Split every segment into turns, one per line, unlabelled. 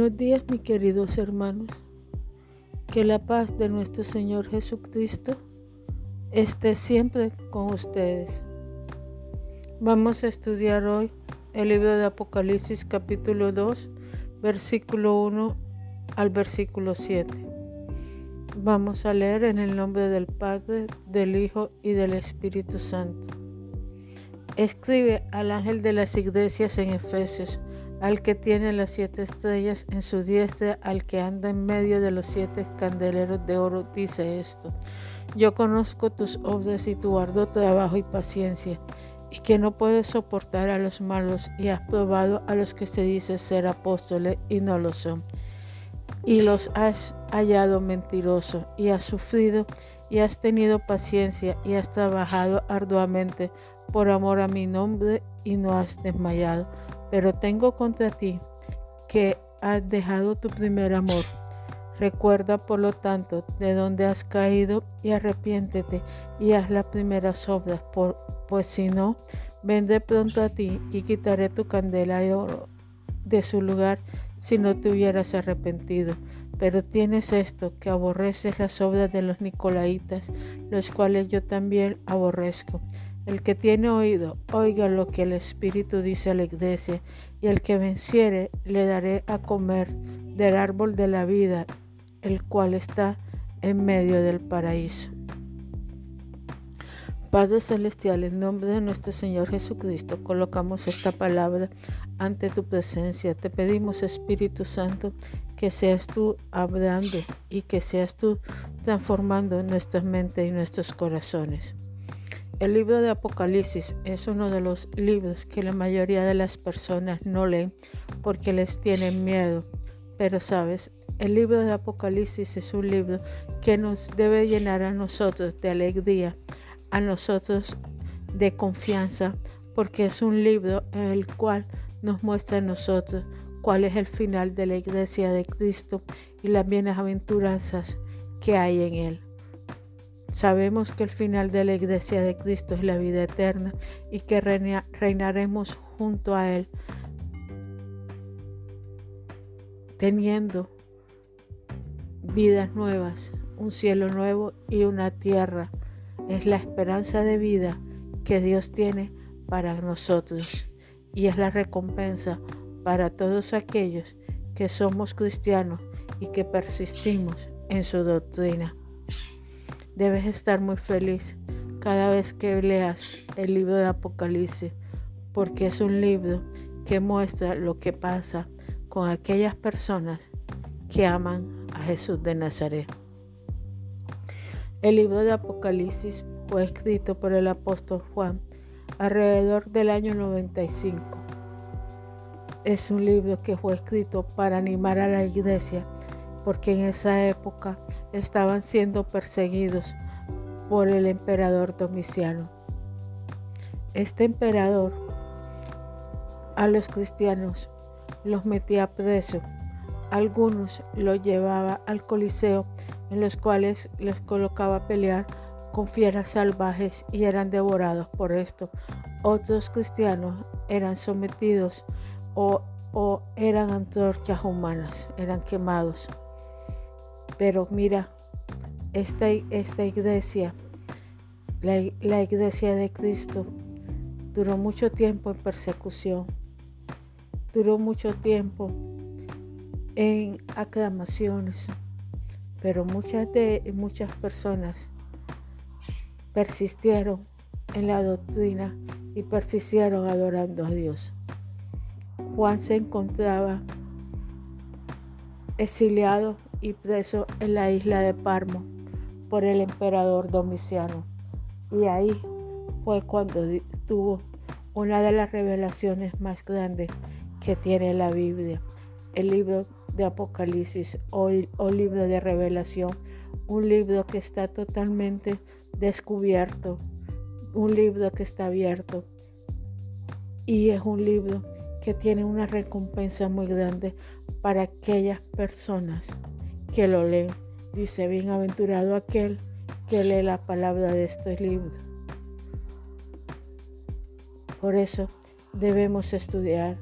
Buenos días, mis queridos hermanos. Que la paz de nuestro Señor Jesucristo esté siempre con ustedes. Vamos a estudiar hoy el libro de Apocalipsis capítulo 2, versículo 1 al versículo 7. Vamos a leer en el nombre del Padre, del Hijo y del Espíritu Santo. Escribe al ángel de las iglesias en Efesios al que tiene las siete estrellas en su diestra, al que anda en medio de los siete candeleros de oro, dice esto. Yo conozco tus obras y tu arduo trabajo y paciencia, y que no puedes soportar a los malos, y has probado a los que se dice ser apóstoles y no lo son. Y los has hallado mentirosos, y has sufrido, y has tenido paciencia, y has trabajado arduamente por amor a mi nombre, y no has desmayado. Pero tengo contra ti que has dejado tu primer amor. Recuerda, por lo tanto, de dónde has caído y arrepiéntete y haz las primeras obras, pues si no, vendré pronto a ti y quitaré tu candela de su lugar si no te hubieras arrepentido. Pero tienes esto, que aborreces las obras de los nicolaitas, los cuales yo también aborrezco. El que tiene oído, oiga lo que el Espíritu dice a la iglesia, y el que venciere le daré a comer del árbol de la vida, el cual está en medio del paraíso. Padre Celestial, en nombre de nuestro Señor Jesucristo, colocamos esta palabra ante tu presencia. Te pedimos, Espíritu Santo, que seas tú hablando y que seas tú transformando nuestras mentes y nuestros corazones. El libro de Apocalipsis es uno de los libros que la mayoría de las personas no leen porque les tienen miedo. Pero sabes, el libro de Apocalipsis es un libro que nos debe llenar a nosotros de alegría, a nosotros de confianza, porque es un libro en el cual nos muestra a nosotros cuál es el final de la iglesia de Cristo y las bienaventuranzas que hay en él. Sabemos que el final de la iglesia de Cristo es la vida eterna y que reinaremos junto a Él, teniendo vidas nuevas, un cielo nuevo y una tierra. Es la esperanza de vida que Dios tiene para nosotros y es la recompensa para todos aquellos que somos cristianos y que persistimos en su doctrina. Debes estar muy feliz cada vez que leas el libro de Apocalipsis, porque es un libro que muestra lo que pasa con aquellas personas que aman a Jesús de Nazaret. El libro de Apocalipsis fue escrito por el apóstol Juan alrededor del año 95. Es un libro que fue escrito para animar a la iglesia, porque en esa época estaban siendo perseguidos por el emperador Domiciano. Este emperador a los cristianos los metía preso. Algunos los llevaba al Coliseo, en los cuales les colocaba a pelear con fieras salvajes y eran devorados por esto. Otros cristianos eran sometidos o, o eran antorchas humanas, eran quemados. Pero mira, esta, esta iglesia, la, la iglesia de Cristo, duró mucho tiempo en persecución, duró mucho tiempo en aclamaciones, pero muchas de muchas personas persistieron en la doctrina y persistieron adorando a Dios. Juan se encontraba exiliado y preso en la isla de Parmo por el emperador Domiciano. Y ahí fue cuando tuvo una de las revelaciones más grandes que tiene la Biblia, el libro de Apocalipsis o, o libro de revelación, un libro que está totalmente descubierto, un libro que está abierto y es un libro que tiene una recompensa muy grande para aquellas personas que lo lee. Dice, bienaventurado aquel que lee la palabra de este libro. Por eso debemos estudiar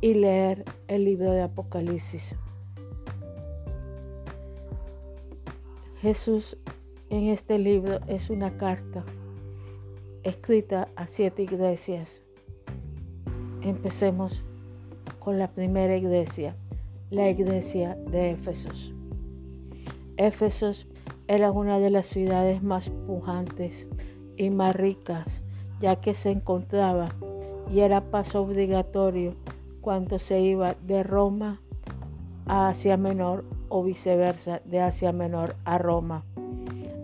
y leer el libro de Apocalipsis. Jesús en este libro es una carta escrita a siete iglesias. Empecemos con la primera iglesia, la iglesia de Éfesos. Éfesos era una de las ciudades más pujantes y más ricas, ya que se encontraba y era paso obligatorio cuando se iba de Roma a Asia Menor o viceversa, de Asia Menor a Roma.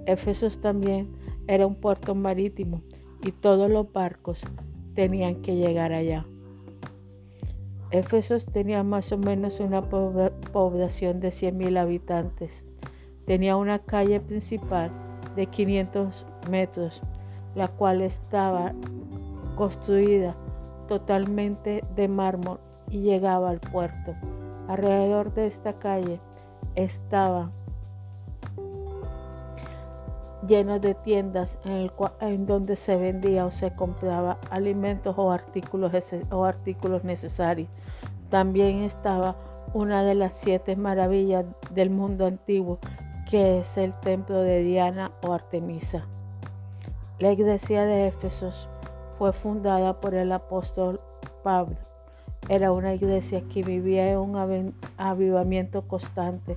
Éfesos también era un puerto marítimo y todos los barcos tenían que llegar allá. Éfesos tenía más o menos una población de 100.000 habitantes. Tenía una calle principal de 500 metros, la cual estaba construida totalmente de mármol y llegaba al puerto. Alrededor de esta calle estaba lleno de tiendas en, donde se vendía o se compraba alimentos o artículos, o artículos necesarios. También estaba una de las siete maravillas del mundo antiguo, que es el templo de Diana o Artemisa. La iglesia de Éfesos fue fundada por el apóstol Pablo. Era una iglesia que vivía en un avivamiento constante,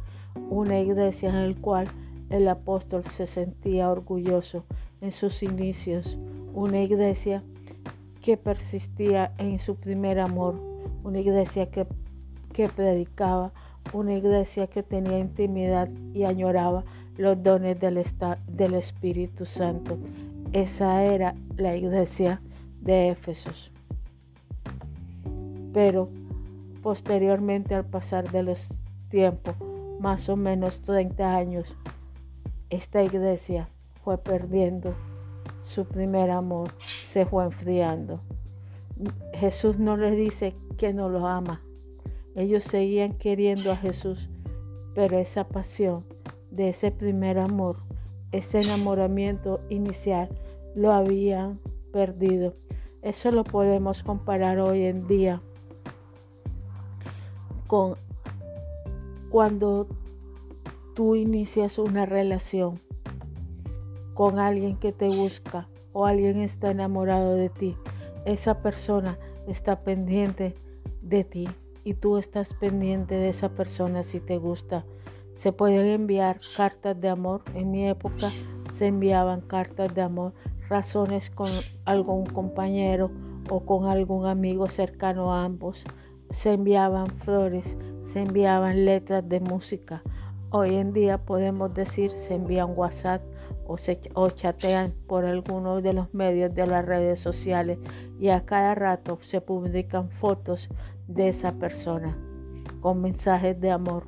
una iglesia en la cual el apóstol se sentía orgulloso en sus inicios, una iglesia que persistía en su primer amor, una iglesia que, que predicaba, una iglesia que tenía intimidad y añoraba los dones del, Espíritu Santo. Esa era la iglesia de Éfesos. Pero posteriormente al pasar de los tiempos, más o menos 30 años, esta iglesia fue perdiendo su primer amor, se fue enfriando. Jesús no les dice que no los ama. Ellos seguían queriendo a Jesús, pero esa pasión de ese primer amor, ese enamoramiento inicial, lo habían perdido. Eso lo podemos comparar hoy en día con cuando tú inicias una relación con alguien que te busca o alguien está enamorado de ti. Esa persona está pendiente de ti y tú estás pendiente de esa persona si te gusta. Se pueden enviar cartas de amor. En mi época se enviaban cartas de amor razones con algún compañero o con algún amigo cercano a ambos. Se enviaban flores, se enviaban letras de música. Hoy en día podemos decir se envían WhatsApp o, se, o chatean por alguno de los medios de las redes sociales y a cada rato se publican fotos de esa persona con mensajes de amor.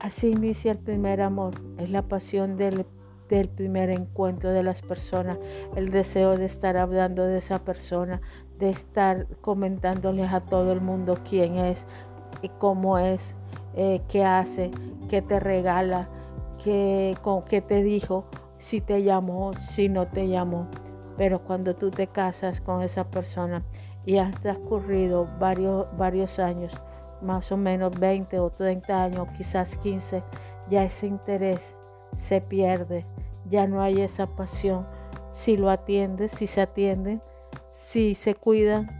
Así inicia el primer amor, es la pasión del del primer encuentro de las personas, el deseo de estar hablando de esa persona, de estar comentándoles a todo el mundo quién es y cómo es, eh, qué hace, qué te regala, qué, con, qué te dijo, si te llamó, si no te llamó. Pero cuando tú te casas con esa persona y has transcurrido varios, varios años, más o menos 20 o 30 años, quizás 15, ya ese interés se pierde, ya no hay esa pasión. Si lo atiendes, si se atienden, si se cuidan,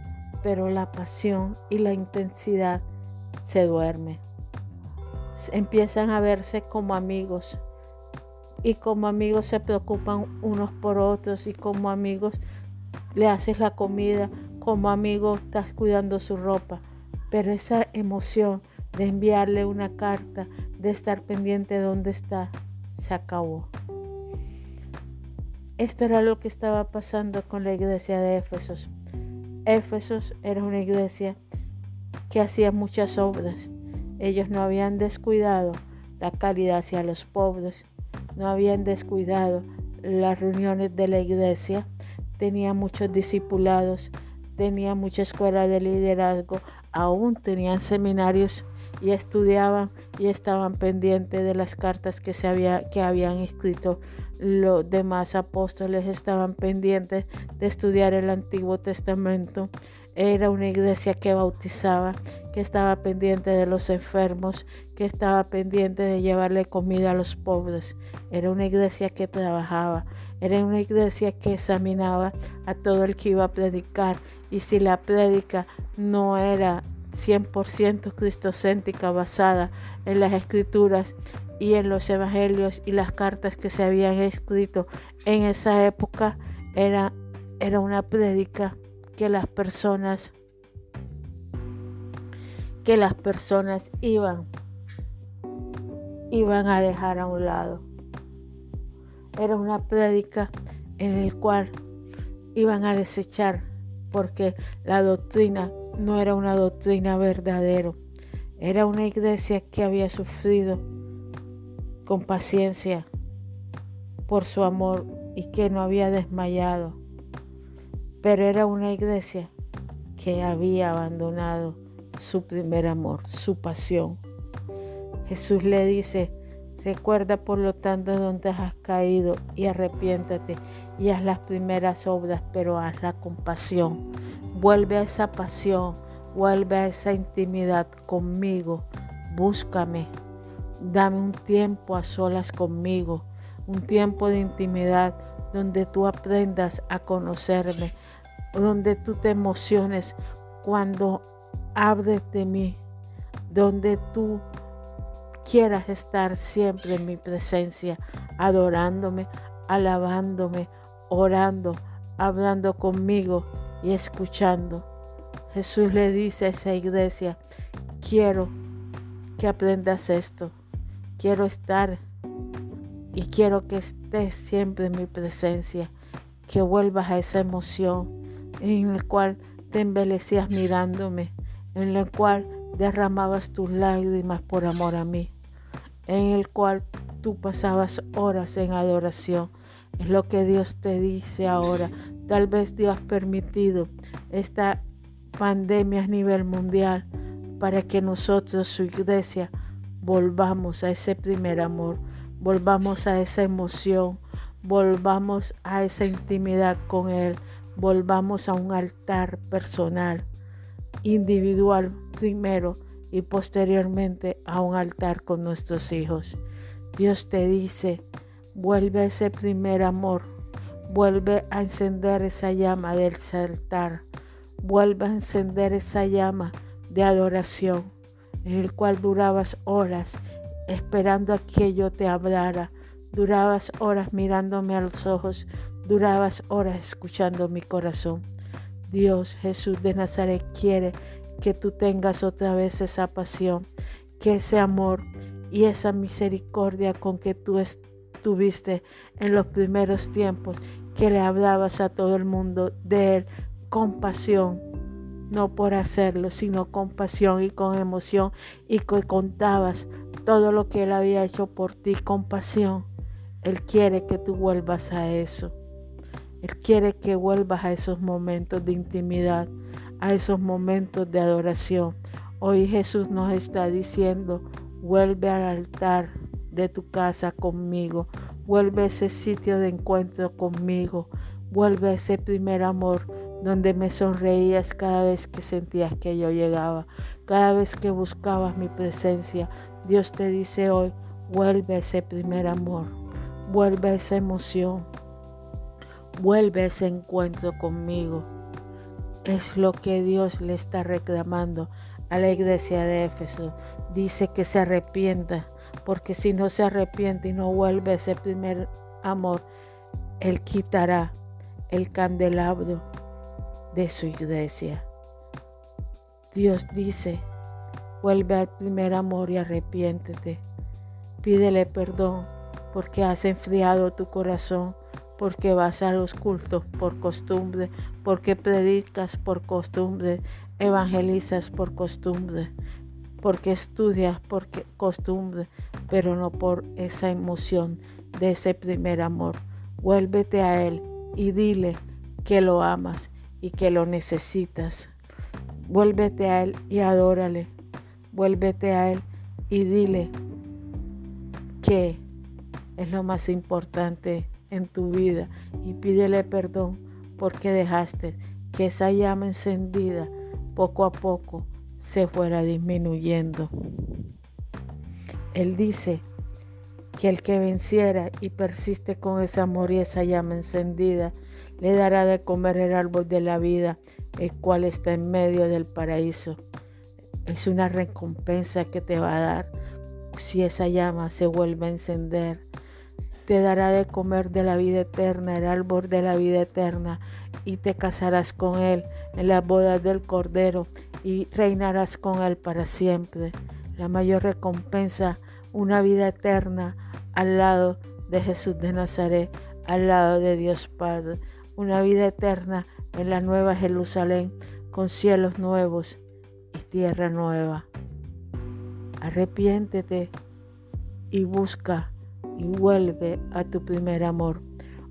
pero la pasión y la intensidad se duerme. Empiezan a verse como amigos y como amigos se preocupan unos por otros y como amigos le haces la comida, como amigo estás cuidando su ropa. Pero esa emoción de enviarle una carta, de estar pendiente de dónde está, se acabó. Esto era lo que estaba pasando con la iglesia de Éfesos. Éfesos era una iglesia que hacía muchas obras. Ellos no habían descuidado la caridad hacia los pobres, no habían descuidado las reuniones de la iglesia, tenía muchos discipulados, tenía mucha escuela de liderazgo, aún tenían seminarios y estudiaban y estaban pendientes de las cartas que, se había, que habían escrito los demás apóstoles, estaban pendientes de estudiar el Antiguo Testamento, Era una iglesia que bautizaba, que estaba pendiente de los enfermos, que estaba pendiente de llevarle comida a los pobres. Era una iglesia que trabajaba. Era una iglesia que examinaba a todo el que iba a predicar. Y si la prédica no era 100% cristocéntrica basada en las escrituras y en los evangelios y las cartas que se habían escrito en esa época era, era una prédica que las personas que las personas iban iban a dejar a un lado. Era una prédica en el cual iban a desechar porque la doctrina no era una doctrina verdadera. Era una iglesia que había sufrido con paciencia por su amor y que no había desmayado. Pero era una iglesia que había abandonado su primer amor, su pasión. Jesús le dice, recuerda por lo tanto donde has caído y arrepiéntate y haz las primeras obras, pero hazla con pasión. Vuelve a esa pasión, vuelve a esa intimidad conmigo. Búscame. Dame un tiempo a solas conmigo, un tiempo de intimidad donde tú aprendas a conocerme, donde tú te emociones cuando hables de mí, donde tú quieras estar siempre en mi presencia, adorándome, alabándome, orando, hablando conmigo y escuchando. Jesús le dice a esa iglesia, quiero que aprendas esto, quiero estar y quiero que estés siempre en mi presencia, que vuelvas a esa emoción en la cual te embelecías mirándome, en la cual derramabas tus lágrimas por amor a mí, en el cual tú pasabas horas en adoración. Es lo que Dios te dice ahora. Tal vez Dios ha permitido esta pandemia a nivel mundial para que nosotros, su iglesia, volvamos a ese primer amor, volvamos a esa emoción, volvamos a esa intimidad con Él, volvamos a un altar personal, individual primero y posteriormente a un altar con nuestros hijos. Dios te dice, vuelve a ese primer amor, vuelve a encender esa llama del altar, vuelve a encender esa llama de adoración, en el cual durabas horas esperando a que yo te hablara, durabas horas mirándome a los ojos, durabas horas escuchando mi corazón. Dios Jesús de Nazaret quiere que tú tengas otra vez esa pasión, que ese amor y esa misericordia con que tú estuviste en los primeros tiempos, que le hablabas a todo el mundo de Él con pasión, no por hacerlo, sino con pasión y con emoción, y que contabas todo lo que Él había hecho por ti con pasión. Él quiere que tú vuelvas a eso. Él quiere que vuelvas a esos momentos de intimidad, a esos momentos de adoración. Hoy Jesús nos está diciendo, vuelve al altar de tu casa conmigo, vuelve a ese sitio de encuentro conmigo, vuelve a ese primer amor donde me sonreías cada vez que sentías que yo llegaba, cada vez que buscabas mi presencia. Dios te dice hoy, vuelve a ese primer amor, vuelve a esa emoción, Vuelve a ese encuentro conmigo. Es lo que Dios le está reclamando a la iglesia de Éfeso. Dice que se arrepienta, porque si no se arrepiente y no vuelve ese primer amor, Él quitará el candelabro de su iglesia. Dios dice, vuelve al primer amor y arrepiéntete. Pídele perdón porque has enfriado tu corazón porque vas a los cultos por costumbre, porque predicas por costumbre, evangelizas por costumbre, porque estudias por costumbre, pero no por esa emoción de ese primer amor. Vuélvete a Él y dile que lo amas y que lo necesitas. Vuélvete a Él y adórale. Vuélvete a Él y dile que es lo más importante en tu vida y pídele perdón porque dejaste que esa llama encendida poco a poco se fuera disminuyendo. Él dice que el que venciera y persiste con ese amor y esa llama encendida, le dará de comer el árbol de la vida, el cual está en medio del paraíso. Es una recompensa que te va a dar si esa llama se vuelve a encender. Te dará de comer de la vida eterna, el árbol de la vida eterna, y te casarás con él en las bodas del Cordero y reinarás con él para siempre. La mayor recompensa, una vida eterna al lado de Jesús de Nazaret, al lado de Dios Padre, una vida eterna en la nueva Jerusalén, con cielos nuevos y tierra nueva. Arrepiéntete y busca y vuelve a tu primer amor.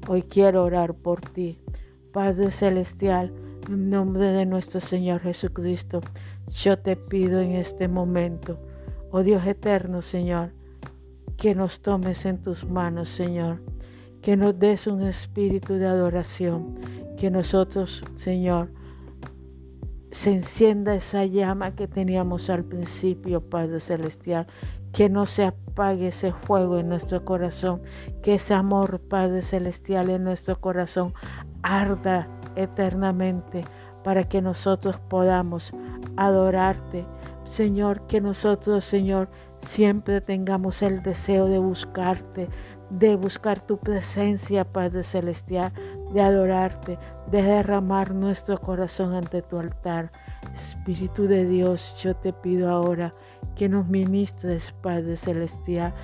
Hoy quiero orar por ti. Padre Celestial, en nombre de nuestro Señor Jesucristo, yo te pido en este momento, oh Dios eterno, Señor, que nos tomes en tus manos, Señor, que nos des un espíritu de adoración, que nosotros, Señor, se encienda esa llama que teníamos al principio, Padre Celestial, que no se apague ese fuego en nuestro corazón, que ese amor, Padre Celestial, en nuestro corazón arda eternamente para que nosotros podamos adorarte. Señor, que nosotros, Señor, siempre tengamos el deseo de buscarte, de buscar tu presencia, Padre Celestial, de adorarte, de derramar nuestro corazón ante tu altar. Espíritu de Dios, yo te pido ahora que nos ministres, Padre Celestial.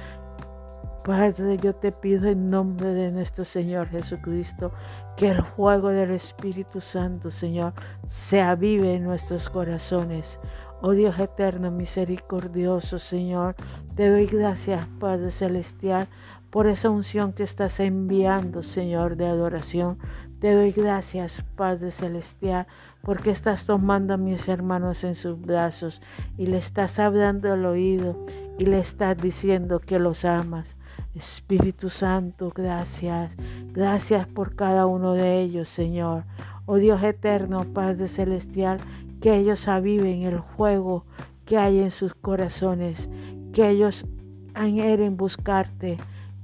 Padre, yo te pido en nombre de nuestro Señor Jesucristo que el fuego del Espíritu Santo, Señor, se avive en nuestros corazones. Oh Dios eterno, misericordioso, Señor, te doy gracias, Padre Celestial, por esa unción que estás enviando, Señor, de adoración. Te doy gracias, Padre Celestial, porque estás tomando a mis hermanos en sus brazos y le estás hablando al oído y le estás diciendo que los amas. Espíritu Santo, gracias. Gracias por cada uno de ellos, Señor. Oh Dios eterno, Padre Celestial, que ellos aviven el fuego que hay en sus corazones, que ellos anhelen buscarte,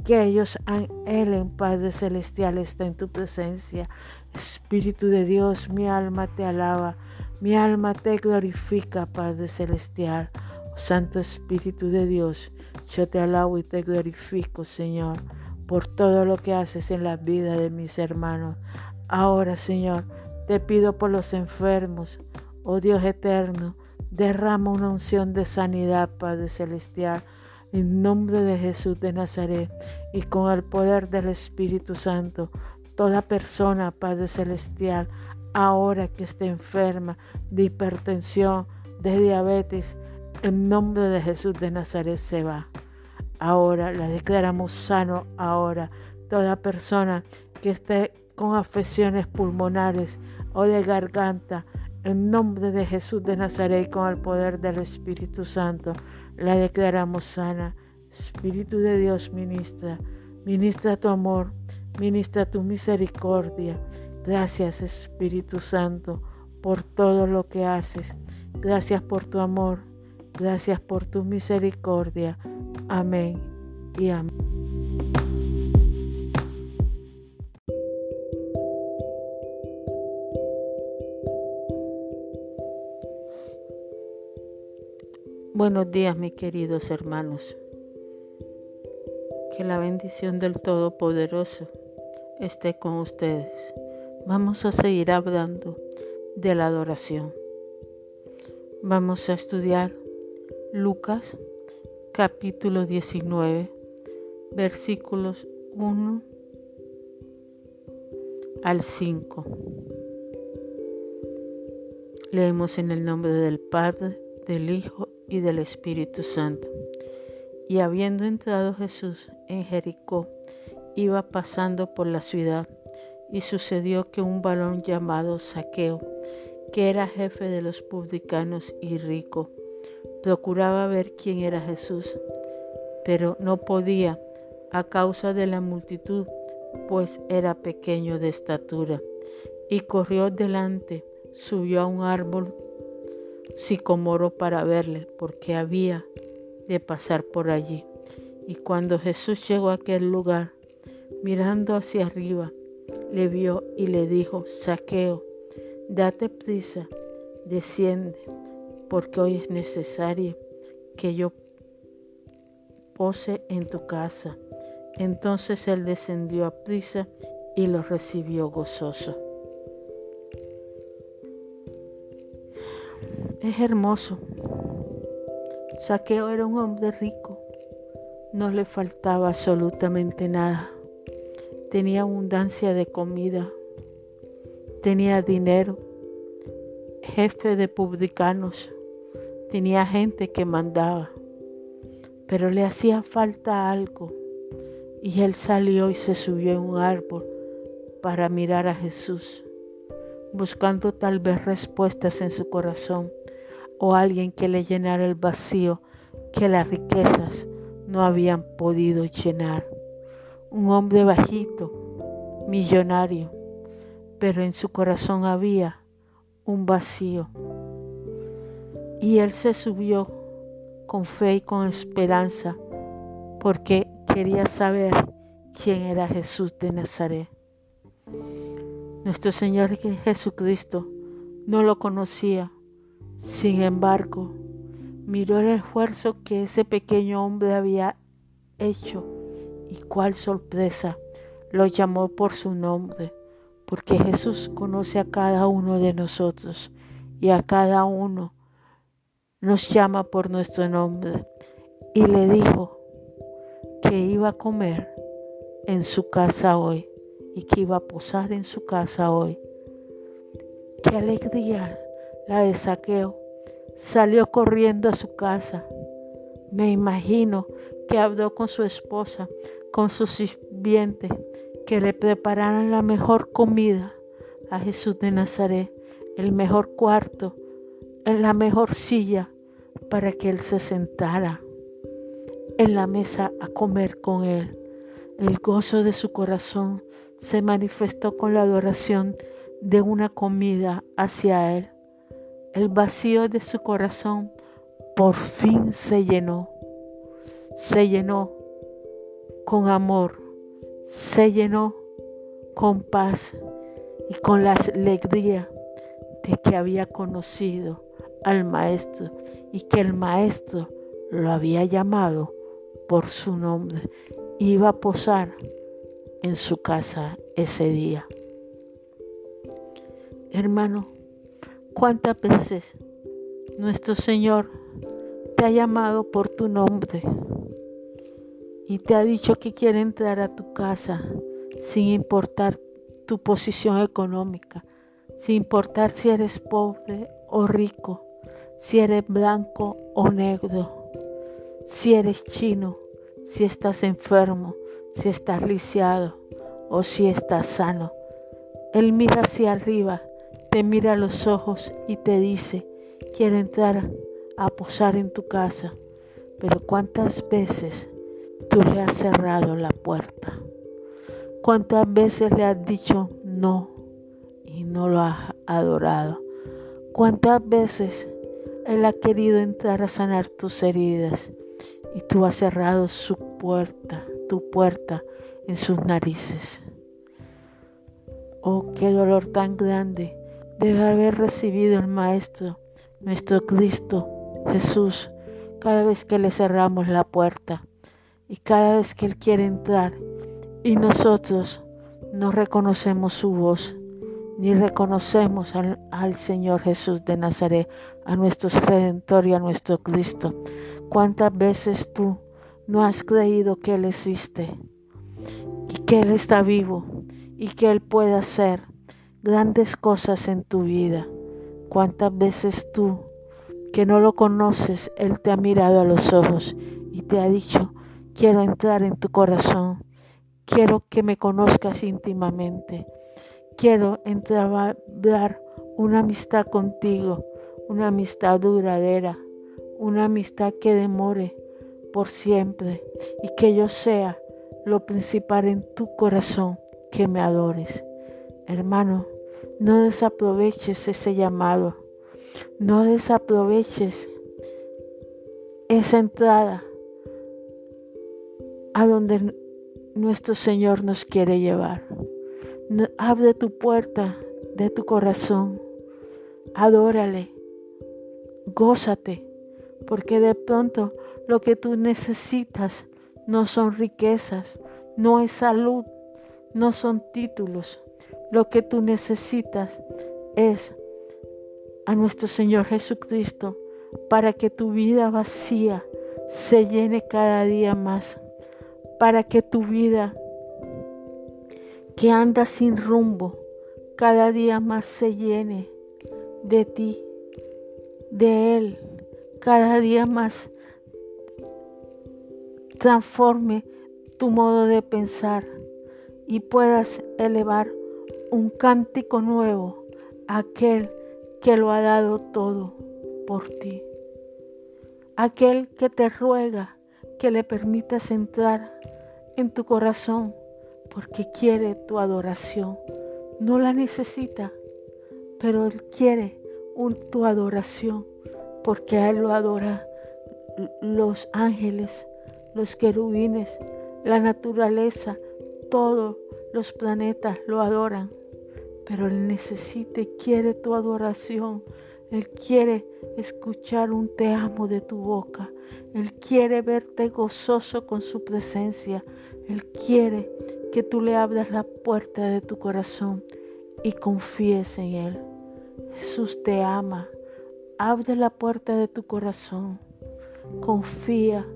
que ellos anhelen, Padre Celestial, está en tu presencia. Espíritu de Dios, mi alma te alaba, mi alma te glorifica, Padre Celestial. Santo Espíritu de Dios, yo te alabo y te glorifico, Señor, por todo lo que haces en la vida de mis hermanos. Ahora, Señor, te pido por los enfermos, oh Dios eterno, derrama una unción de sanidad, Padre Celestial en nombre de Jesús de Nazaret y con el poder del Espíritu Santo, toda persona, Padre Celestial, ahora que esté enferma de hipertensión, de diabetes, en nombre de Jesús de Nazaret se va. Ahora la declaramos sano ahora. Toda persona que esté con afecciones pulmonares o de garganta, en nombre de Jesús de Nazaret con el poder del Espíritu Santo, la declaramos sana. Espíritu de Dios, ministra, ministra tu amor, ministra tu misericordia. Gracias, Espíritu Santo, por todo lo que haces. Gracias por tu amor. Gracias por tu misericordia. Amén y amén. Buenos días, mis queridos hermanos. Que la bendición del Todopoderoso esté con ustedes. Vamos a seguir hablando de la adoración. Vamos a estudiar Lucas capítulo 19, versículos 1 al 5. Leemos en el nombre del Padre, del Hijo y del Espíritu Santo. Y habiendo entrado Jesús en Jericó, iba pasando por la ciudad, y sucedió que un varón llamado Saqueo, que era jefe de los publicanos y rico, procuraba ver quién era Jesús, pero no podía a causa de la multitud, pues era pequeño de estatura, y corrió delante subió a un árbol sicomoro para verle, porque había de pasar por allí. Y cuando Jesús llegó a aquel lugar, mirando hacia arriba, le vio y le dijo, Saqueo, date prisa, desciende, porque hoy es necesario que yo pose en tu casa. Entonces él descendió a prisa y lo recibió gozoso. Es hermoso. Saqueo era un hombre rico. No le faltaba absolutamente nada. Tenía abundancia de comida. Tenía dinero. Jefe de publicanos. Tenía gente que mandaba. Pero le hacía falta algo. Y él salió y se subió en un árbol para mirar a Jesús, buscando tal vez respuestas en su corazón o alguien que le llenara el vacío que las riquezas no habían podido llenar. Un hombre bajito, millonario, pero en su corazón había un vacío. Y él se subió con fe y con esperanza porque quería saber quién era Jesús de Nazaret. Nuestro Señor Jesucristo no lo conocía, sin embargo, miró el esfuerzo que ese pequeño hombre había hecho y cuál sorpresa lo llamó por su nombre, porque Jesús conoce a cada uno de nosotros y a cada uno nos llama por nuestro nombre y le dijo que iba a comer en su casa hoy y que iba a posar en su casa hoy. Qué alegría la de saqueo. Salió corriendo a su casa. Me imagino que habló con su esposa, con su sirviente, que le prepararan la mejor comida a Jesús de Nazaret, el mejor cuarto, en la mejor silla para que él se sentara en la mesa a comer con él. El gozo de su corazón se manifestó con la adoración de una comida hacia él. El vacío de su corazón por fin se llenó. Se llenó con amor, se llenó con paz y con la alegría de que había conocido al Maestro y que el Maestro lo había llamado por su nombre. Iba a posar en su casa ese día. Hermano, ¿cuántas veces nuestro Señor te ha llamado por tu nombre y te ha dicho que quiere entrar a tu casa sin importar tu posición económica, sin importar si eres pobre o rico, si eres blanco o negro, si eres chino, si estás enfermo, si estás lisiado o si estás sano. Él mira hacia arriba, te mira a los ojos y te dice, quiero entrar a posar en tu casa. Pero ¿cuántas veces tú le has cerrado la puerta? ¿Cuántas veces le has dicho no y no lo has adorado? ¿Cuántas veces Él ha querido entrar a sanar tus heridas y tú has cerrado su puerta, tu puerta en sus narices. Oh, qué dolor tan grande de haber recibido el Maestro, nuestro Cristo, Jesús, cada vez que le cerramos la puerta y cada vez que Él quiere entrar y nosotros no reconocemos su voz, ni reconocemos al, al, Señor Jesús de Nazaret, a nuestro Redentor y a nuestro Cristo. ¿Cuántas veces tú no has creído que Él existe y que Él está vivo y que Él puede hacer grandes cosas en tu vida. ¿Cuántas veces tú que no lo conoces, Él te ha mirado a los ojos y te ha dicho, quiero entrar en tu corazón, quiero que me conozcas íntimamente, quiero dar una amistad contigo, una amistad duradera, una amistad que demore, por siempre y que yo sea lo principal en tu corazón, que me adores. Hermano, No desaproveches ese llamado. No desaproveches esa entrada a donde nuestro Señor nos quiere llevar. Abre tu puerta de tu corazón. Adórale. Gózate. Porque de pronto lo que tú necesitas no son riquezas, no es salud, no son títulos. Lo que tú necesitas es a nuestro Señor Jesucristo para que tu vida vacía se llene cada día más, para que tu vida que anda sin rumbo cada día más se llene de ti, de Él, cada día más transforme tu modo de pensar y puedas elevar un cántico nuevo a aquel que lo ha dado todo por ti. Aquel que te ruega que le permitas entrar en tu corazón porque quiere tu adoración. No la necesita, pero Él quiere tu adoración porque a Él lo adora los ángeles, los querubines, la naturaleza, todos los planetas lo adoran. Pero Él necesita y quiere tu adoración él quiere escuchar un te amo de tu boca. Él quiere verte gozoso con su presencia. Él quiere que tú le abras la puerta de tu corazón y confíes en Él. Jesús te ama. Abre la puerta de tu corazón. Confía.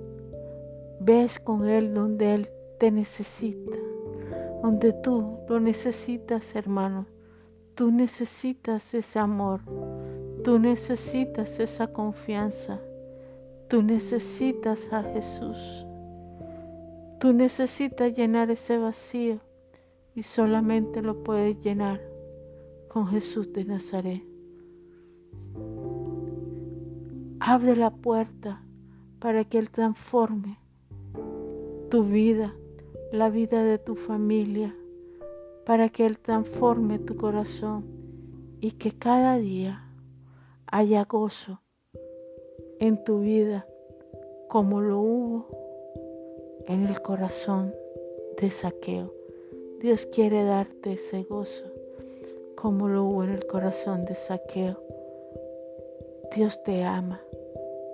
Ves con Él donde Él te necesita. Donde tú lo necesitas, hermano. Tú necesitas ese amor. Tú necesitas esa confianza. Tú necesitas a Jesús. Tú necesitas llenar ese vacío y solamente lo puedes llenar con Jesús de Nazaret. Abre la puerta para que Él transforme tu vida, la vida de tu familia, para que Él transforme tu corazón y que cada día haya gozo en tu vida como lo hubo en el corazón de saqueo. Dios quiere darte ese gozo como lo hubo en el corazón de saqueo. Dios te ama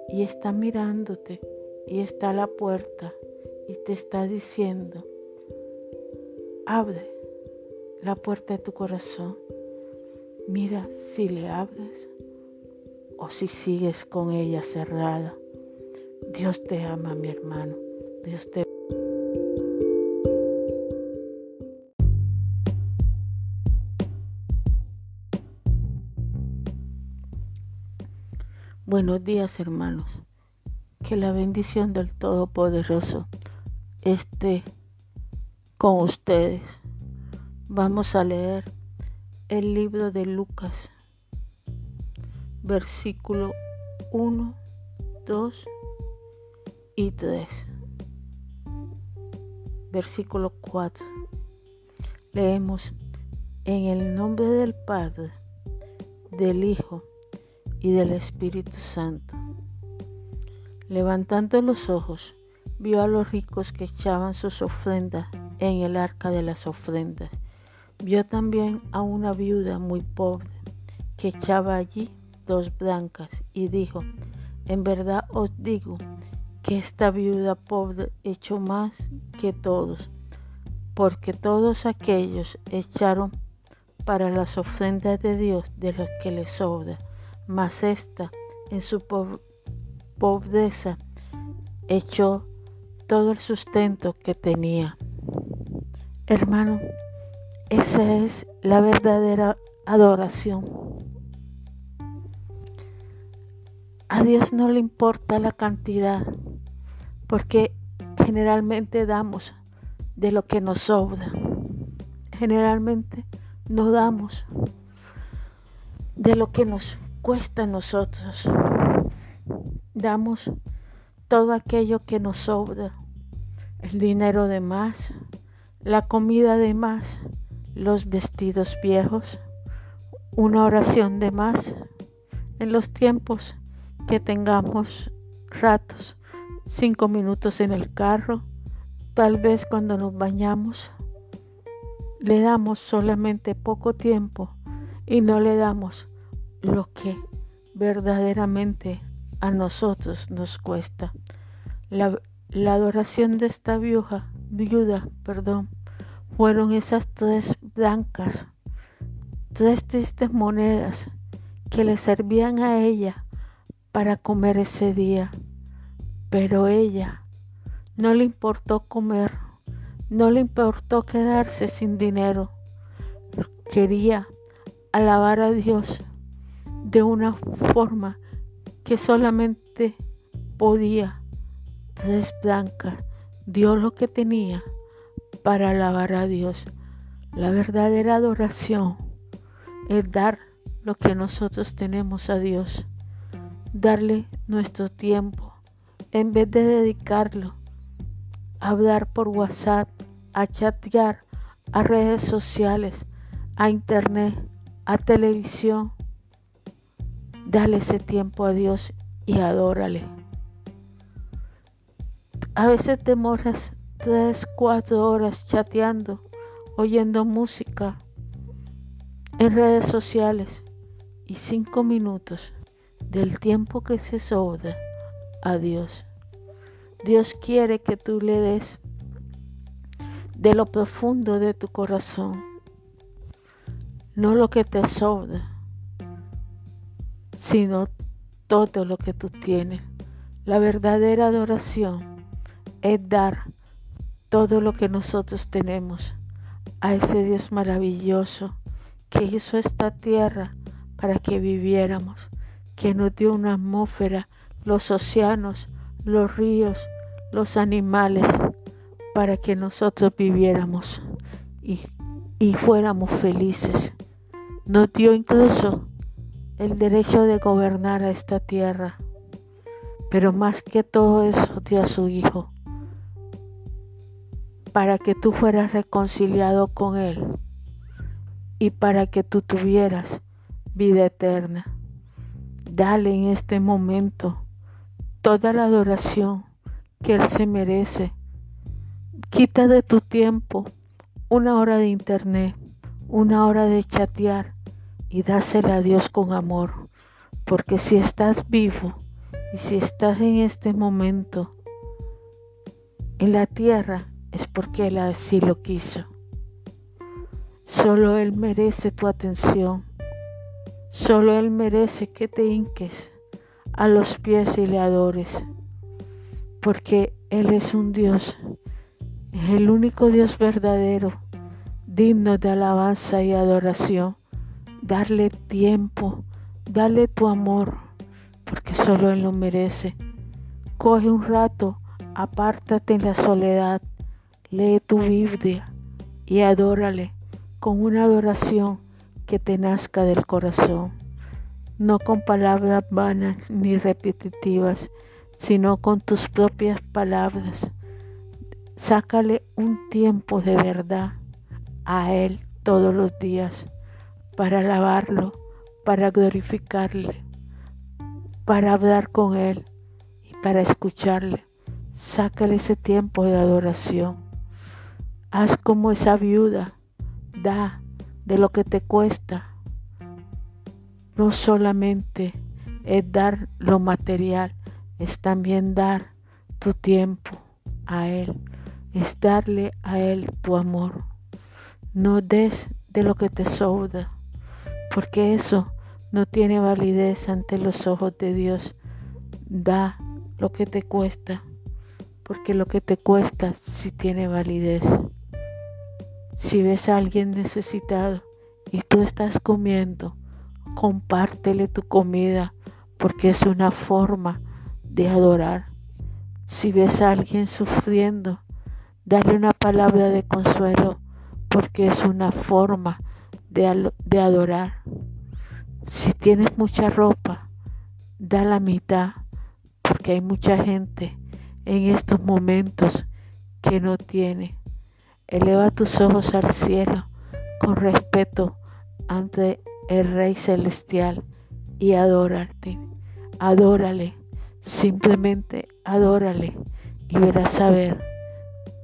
y está mirándote y está a la puerta y te está diciendo, abre la puerta de tu corazón. Mira si le abres o si sigues con ella cerrada. Dios te ama, mi hermano. Dios te Buenos días, hermanos. Que la bendición del Todopoderoso esté con ustedes. Vamos a leer el libro de Lucas versículo 1, 2 y 3. Versículo 4. Leemos en el nombre del Padre, del Hijo y del Espíritu Santo. Levantando los ojos, vio a los ricos que echaban sus ofrendas en el arca de las ofrendas. Vio también a una viuda muy pobre que echaba allí dos blancas, y dijo, en verdad os digo que esta viuda pobre echó más que todos, porque todos aquellos echaron para las ofrendas de Dios de los que les sobra, mas esta en su pobreza echó todo el sustento que tenía. Hermano, esa es la verdadera adoración. A Dios no le importa la cantidad, porque generalmente damos de lo que nos sobra. Generalmente no damos de lo que nos cuesta a nosotros. Damos todo aquello que nos sobra. El dinero de más, la comida de más, los vestidos viejos, una oración de más en los tiempos que tengamos ratos, cinco minutos en el carro, tal vez cuando nos bañamos, le damos solamente poco tiempo y no le damos lo que verdaderamente a nosotros nos cuesta. La, la adoración de esta viuda, viuda, perdón, fueron esas tres blancas, tres tristes monedas que le servían a ella para comer ese día. Pero ella no le importó comer, no le importó quedarse sin dinero. Quería alabar a Dios de una forma que solamente podía. Tres blancas dio lo que tenía para alabar a Dios. La verdadera adoración es dar lo que nosotros tenemos a Dios, darle nuestro tiempo, en vez de dedicarlo a hablar por WhatsApp, a chatear, a redes sociales, a internet, a televisión. Dale ese tiempo a Dios y adórale. A veces demoras tres, cuatro horas chateando, oyendo música en redes sociales y cinco minutos del tiempo que se sobra a Dios. Dios quiere que tú le des de lo profundo de tu corazón, no lo que te sobra, sino todo lo que tú tienes. La verdadera adoración es dar todo lo que nosotros tenemos a ese Dios maravilloso que hizo esta tierra para que viviéramos, que nos dio una atmósfera, los océanos, los ríos, los animales, para que nosotros viviéramos y, y fuéramos felices. Nos dio incluso el derecho de gobernar a esta tierra, pero más que todo eso dio a su Hijo para que tú fueras reconciliado con Él y para que tú tuvieras vida eterna. Dale en este momento toda la adoración que Él se merece. Quita de tu tiempo una hora de internet, una hora de chatear y dásela a Dios con amor. Porque si estás vivo y si estás en este momento en la tierra, es porque Él así lo quiso. Solo Él merece tu atención. Solo Él merece que te hinques a los pies y le adores. Porque Él es un Dios, es el único Dios verdadero, digno de alabanza y adoración. Darle tiempo, darle tu amor, porque solo Él lo merece. Coge un rato, apártate en la soledad Lee tu Biblia y adórale con una adoración que te nazca del corazón, no con palabras vanas ni repetitivas, sino con tus propias palabras. Sácale un tiempo de verdad a Él todos los días para alabarlo, para glorificarle, para hablar con Él y para escucharle. Sácale ese tiempo de adoración. Haz como esa viuda, da de lo que te cuesta. No solamente es dar lo material, es también dar tu tiempo a Él, es darle a Él tu amor. No des de lo que te sobra, porque eso no tiene validez ante los ojos de Dios. Da lo que te cuesta, porque lo que te cuesta sí tiene validez. Si ves a alguien necesitado y tú estás comiendo, compártele tu comida porque es una forma de adorar. Si ves a alguien sufriendo, dale una palabra de consuelo porque es una forma de, adorar. Si tienes mucha ropa, da la mitad porque hay mucha gente en estos momentos que no tiene. Eleva tus ojos al cielo con respeto ante el Rey Celestial y adórate. Adórale, simplemente adórale y verás a ver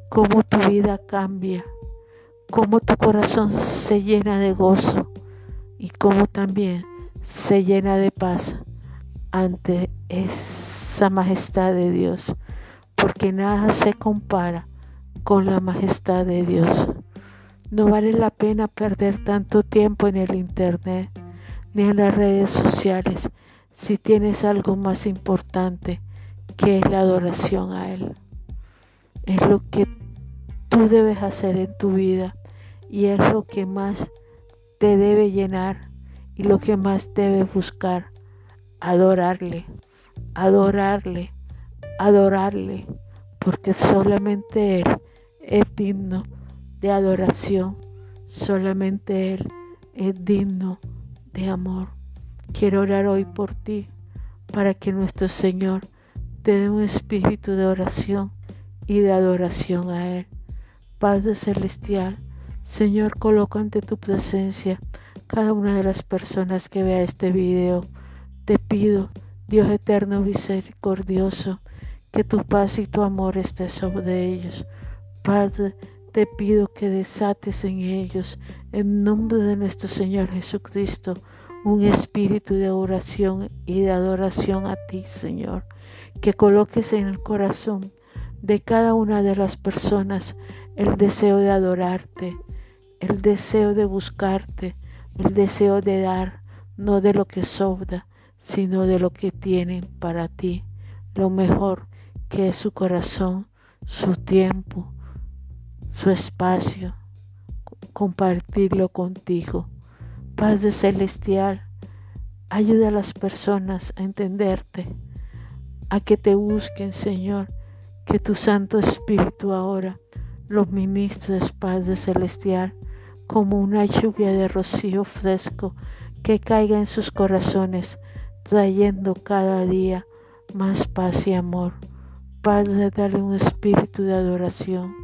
cómo tu vida cambia, cómo tu corazón se llena de gozo y cómo también se llena de paz ante esa majestad de Dios, porque nada se compara con la majestad de Dios. No vale la pena perder tanto tiempo en el Internet ni en las redes sociales si tienes algo más importante que es la adoración a Él. Es lo que tú debes hacer en tu vida y es lo que más te debe llenar y lo que más debes buscar. Adorarle, adorarle, adorarle, porque solamente Él es digno de adoración. Solamente Él es digno de amor. Quiero orar hoy por ti para que nuestro Señor te dé un espíritu de oración y de adoración a Él. Padre Celestial, Señor, coloco ante tu presencia cada una de las personas que vea este video. Te pido, Dios eterno misericordioso, que tu paz y tu amor esté sobre ellos. Padre, te pido que desates en ellos, en nombre de nuestro Señor Jesucristo, un espíritu de oración y de adoración a ti, Señor, que coloques en el corazón de cada una de las personas el deseo de adorarte, el deseo de buscarte, el deseo de dar, no de lo que sobra, sino de lo que tienen para ti, lo mejor que es su corazón, su tiempo, su espacio, compartirlo contigo. Padre Celestial, ayuda a las personas a entenderte, a que te busquen, Señor, que tu Santo Espíritu ahora los ministres, Padre Celestial, como una lluvia de rocío fresco que caiga en sus corazones, trayendo cada día más paz y amor. Padre, dale un espíritu de adoración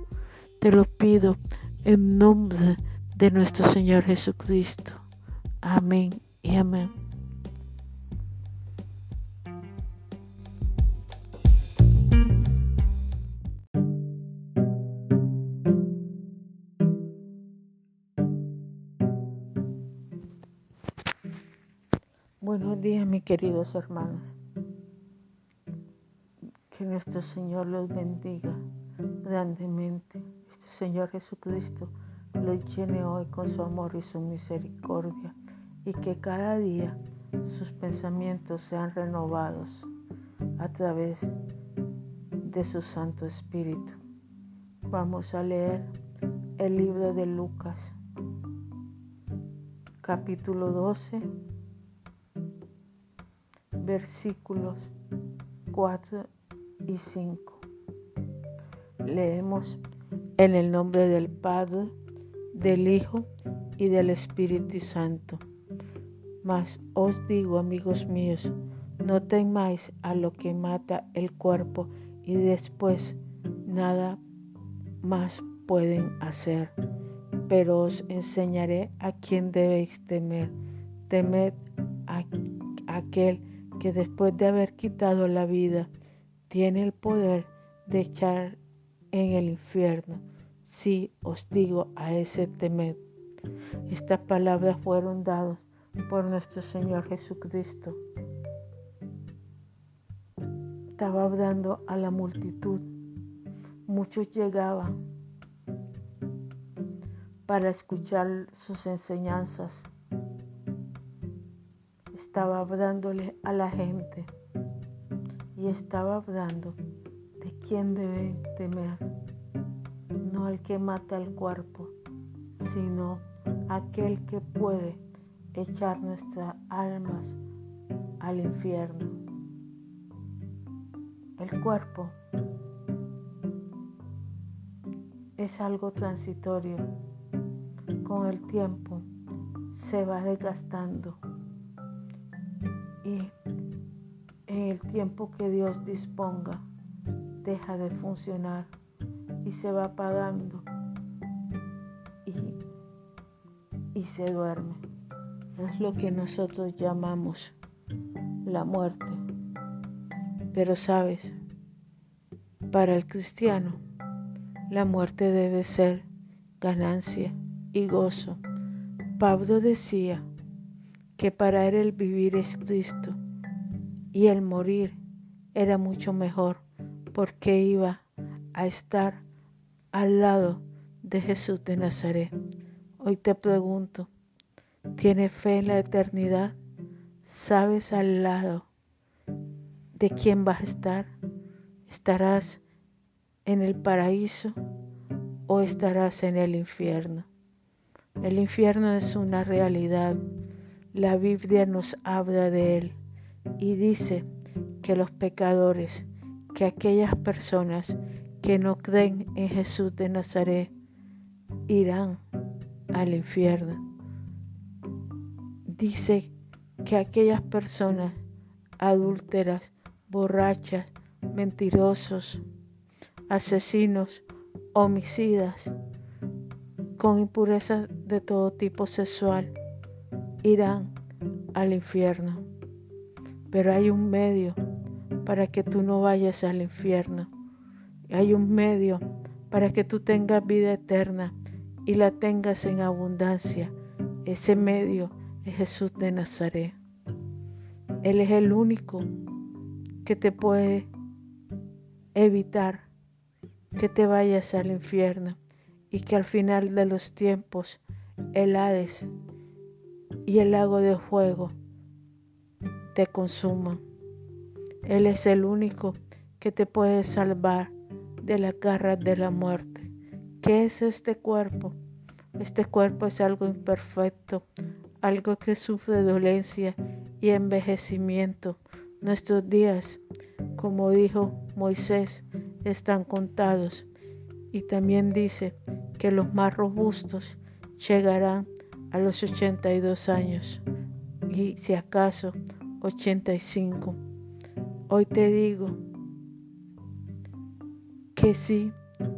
te lo pido en nombre de nuestro Señor Jesucristo. Amén y amén. Buenos días, mis queridos hermanos. Que nuestro Señor los bendiga grandemente. Señor Jesucristo los llene hoy con su amor y su misericordia y que cada día sus pensamientos sean renovados a través de su Santo Espíritu. Vamos a leer el libro de Lucas, capítulo 12, versículos 4 y 5. Leemos en el nombre del Padre, del Hijo y del Espíritu Santo. Mas os digo, amigos míos, no temáis a lo que mata el cuerpo y después nada más pueden hacer. Pero os enseñaré a quién debéis temer. Temed a aquel que después de haber quitado la vida tiene el poder de echar en el infierno. Si os digo a ese temed. Estas palabras fueron dadas por nuestro Señor Jesucristo. Estaba hablando a la multitud. Muchos llegaban para escuchar sus enseñanzas. Estaba hablándole a la gente y estaba hablando de quién deben temer no el que mata el cuerpo, sino aquel que puede echar nuestras almas al infierno. El cuerpo es algo transitorio. Con el tiempo se va desgastando y en el tiempo que Dios disponga deja de funcionar y se va apagando y, y se duerme. es lo que nosotros llamamos la muerte. Pero sabes, para el cristiano, la muerte debe ser ganancia y gozo. Pablo decía que para él el vivir es Cristo y el morir era mucho mejor porque iba a estar al lado de Jesús de Nazaret. Hoy te pregunto, ¿tienes fe en la eternidad? ¿Sabes al lado de quién vas a estar? ¿Estarás en el paraíso o estarás en el infierno? El infierno es una realidad. La Biblia nos habla de él y dice que los pecadores, que aquellas personas que no creen en Jesús de Nazaret, irán al infierno. Dice que aquellas personas adúlteras, borrachas, mentirosos, asesinos, homicidas, con impurezas de todo tipo sexual, irán al infierno. Pero hay un medio para que tú no vayas al infierno. Hay un medio para que tú tengas vida eterna y la tengas en abundancia. Ese medio es Jesús de Nazaret. Él es el único que te puede evitar que te vayas al infierno y que al final de los tiempos el Hades y el lago de fuego te consuman. Él es el único que te puede salvar de la garra de la muerte. ¿Qué es este cuerpo? Este cuerpo es algo imperfecto, algo que sufre dolencia y envejecimiento. Nuestros días, como dijo Moisés, están contados. Y también dice que los más robustos llegarán a los 82 años y si acaso 85. Hoy te digo que sí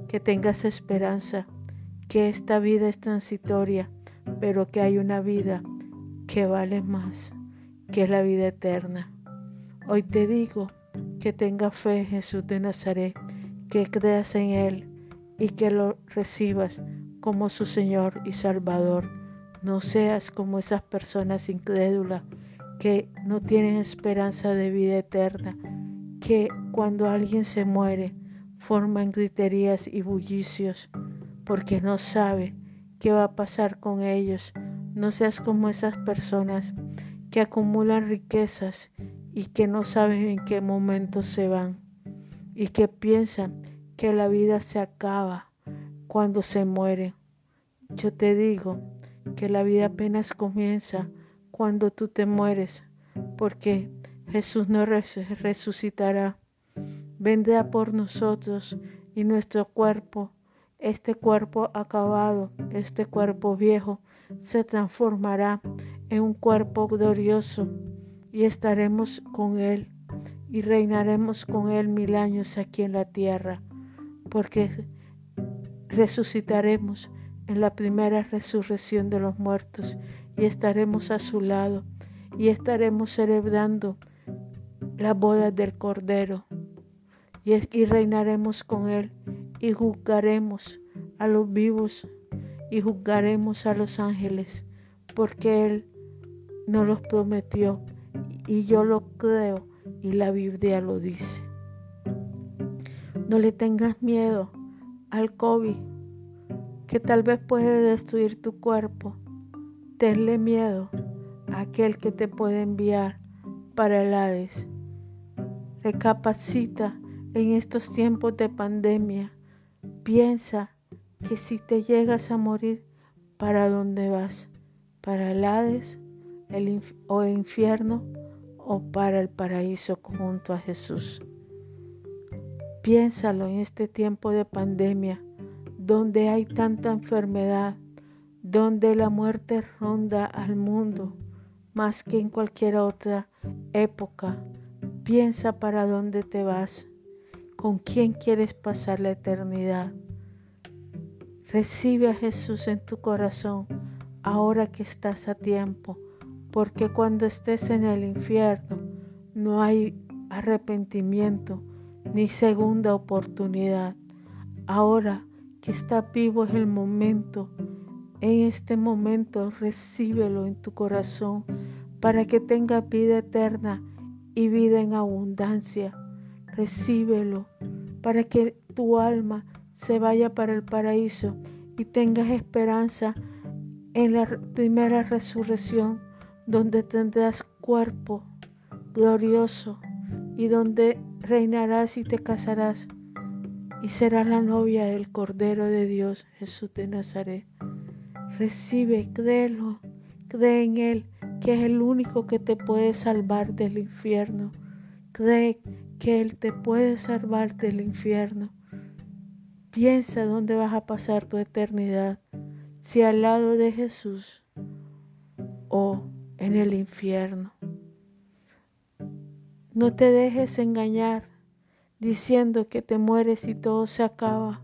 que tengas esperanza, que esta vida es transitoria, pero que hay una vida que vale más, que es la vida eterna. Hoy te digo que tengas fe en Jesús de Nazaret, que creas en Él y que lo recibas como su Señor y Salvador. No seas como esas personas incrédulas que no tienen esperanza de vida eterna, que cuando alguien se muere, forman griterías y bullicios, porque no sabe qué va a pasar con ellos. No seas como esas personas que acumulan riquezas y que no saben en qué momento se van y que piensan que la vida se acaba cuando se muere. Yo te digo que la vida apenas comienza cuando tú te mueres, porque Jesús no resucitará. Vendrá por nosotros y nuestro cuerpo, este cuerpo acabado, este cuerpo viejo, se transformará en un cuerpo glorioso y estaremos con Él y reinaremos con Él mil años aquí en la tierra, porque resucitaremos en la primera resurrección de los muertos y estaremos a su lado y estaremos celebrando la boda del Cordero y, reinaremos con Él y juzgaremos a los vivos y juzgaremos a los ángeles, porque Él nos los prometió y yo lo creo y la Biblia lo dice. No le tengas miedo al COVID, que tal vez puede destruir tu cuerpo. Tenle miedo a aquel que te puede enviar para el Hades. Recapacita en estos tiempos de pandemia, piensa que si te llegas a morir, ¿para dónde vas? ¿Para el Hades o el infierno o para el paraíso junto a Jesús? Piénsalo en este tiempo de pandemia, donde hay tanta enfermedad, donde la muerte ronda al mundo más que en cualquier otra época. Piensa para dónde te vas con quién quieres pasar la eternidad. Recibe a Jesús en tu corazón ahora que estás a tiempo, porque cuando estés en el infierno no hay arrepentimiento ni segunda oportunidad. Ahora que está vivo es el momento, en este momento recíbelo en tu corazón para que tengas vida eterna y vida en abundancia. Recíbelo para que tu alma se vaya para el paraíso y tengas esperanza en la primera resurrección, donde tendrás cuerpo glorioso y donde reinarás y te casarás y serás la novia del Cordero de Dios, Jesús de Nazaret. Recibe, créelo, cree en Él, que es el único que te puede salvar del infierno. Cree que Él te puede salvar del infierno. Piensa dónde vas a pasar tu eternidad, si al lado de Jesús o en el infierno. No te dejes engañar diciendo que te mueres y todo se acaba.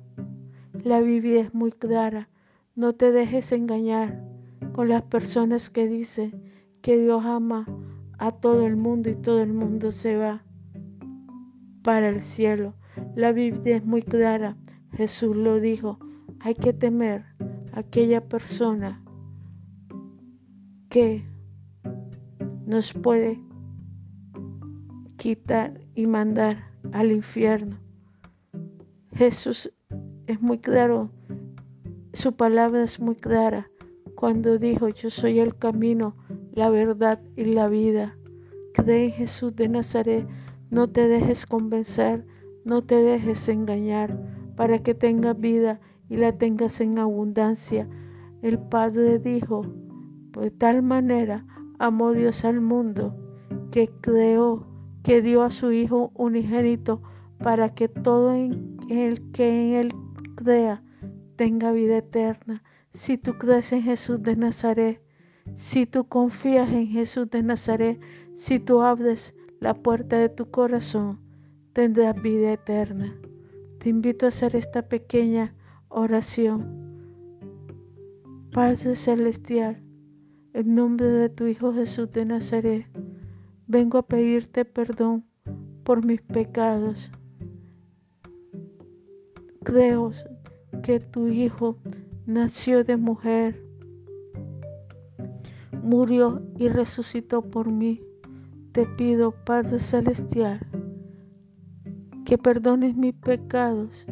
La Biblia es muy clara. No te dejes engañar con las personas que dicen que Dios ama a todo el mundo y todo el mundo se va para el cielo. La Biblia es muy clara. Jesús lo dijo. Hay que temer a aquella persona que nos puede quitar y mandar al infierno. Jesús es muy claro, su palabra es muy clara cuando dijo, yo soy el camino, la verdad y la vida. Cree en Jesús de Nazaret, no te dejes convencer, no te dejes engañar, para que tengas vida y la tengas en abundancia. El Padre dijo, de tal manera amó Dios al mundo, que creó que dio a su Hijo unigénito para que todo el que en Él crea tenga vida eterna. Si tú crees en Jesús de Nazaret, si tú confías en Jesús de Nazaret, si tú abres la puerta de tu corazón, tendrás vida eterna. Te invito a hacer esta pequeña oración. Padre Celestial, en nombre de tu Hijo Jesús de Nazaret, vengo a pedirte perdón por mis pecados. Creo que tu Hijo nació de mujer, murió y resucitó por mí. Te pido, Padre Celestial, que perdones mis pecados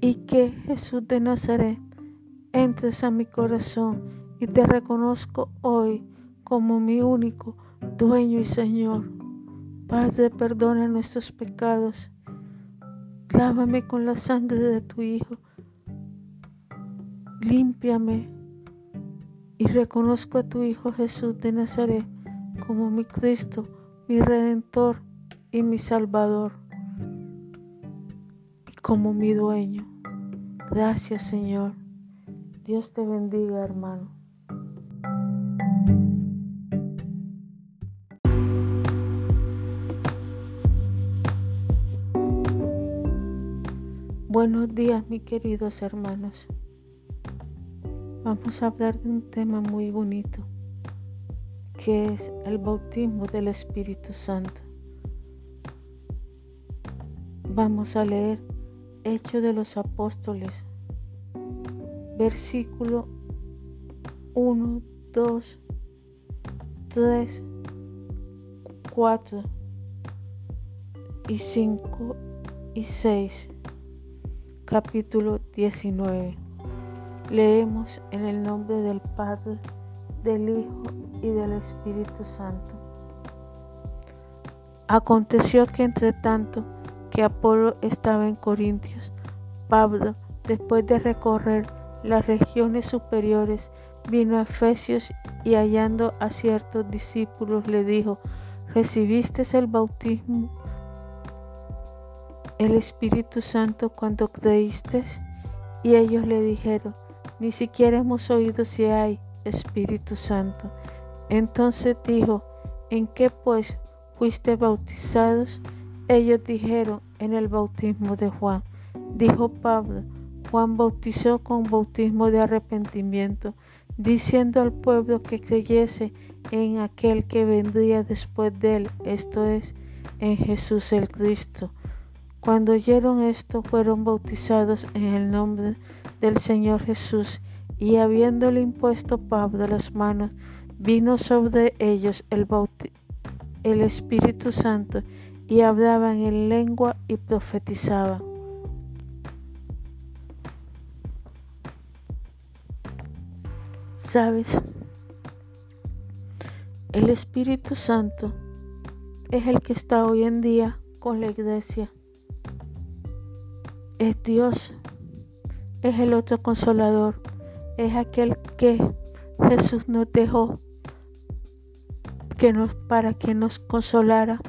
y que Jesús de Nazaret entres a mi corazón y te reconozco hoy como mi único dueño y Señor. Padre, perdona nuestros pecados. Lávame con la sangre de tu Hijo. Límpiame y reconozco a tu Hijo Jesús de Nazaret como mi Cristo, mi Redentor y mi Salvador y como mi dueño. Gracias Señor. Dios te bendiga hermano. Buenos días, mis queridos hermanos. Vamos a hablar de un tema muy bonito, que es el bautismo del Espíritu Santo. Vamos a leer Hechos de los Apóstoles, versículo 1, 2, 3, 4 y 5 y 6 capítulo 19. Leemos en el nombre del Padre, del Hijo y del Espíritu Santo. Aconteció que entre tanto que Apolo estaba en Corintios, Pablo, después de recorrer las regiones superiores, vino a Efesios y hallando a ciertos discípulos le dijo, ¿recibiste el bautismo el Espíritu Santo cuando creíste? Y ellos le dijeron, ni siquiera hemos oído si hay Espíritu Santo. Entonces dijo, ¿en qué pues fuiste bautizados? Ellos dijeron, en el bautismo de Juan. Dijo Pablo, Juan bautizó con bautismo de arrepentimiento, diciendo al pueblo que creyese en aquel que vendría después de él, esto es, en Jesús el Cristo. Cuando oyeron esto, fueron bautizados en el nombre del Señor Jesús, y habiéndole impuesto Pablo las manos, vino sobre ellos el, el Espíritu Santo, y hablaban en lengua y profetizaban. ¿Sabes? El Espíritu Santo es el que está hoy en día con la iglesia. Es Dios, es el otro consolador, es aquel que Jesús nos dejó que nos, para que nos consolara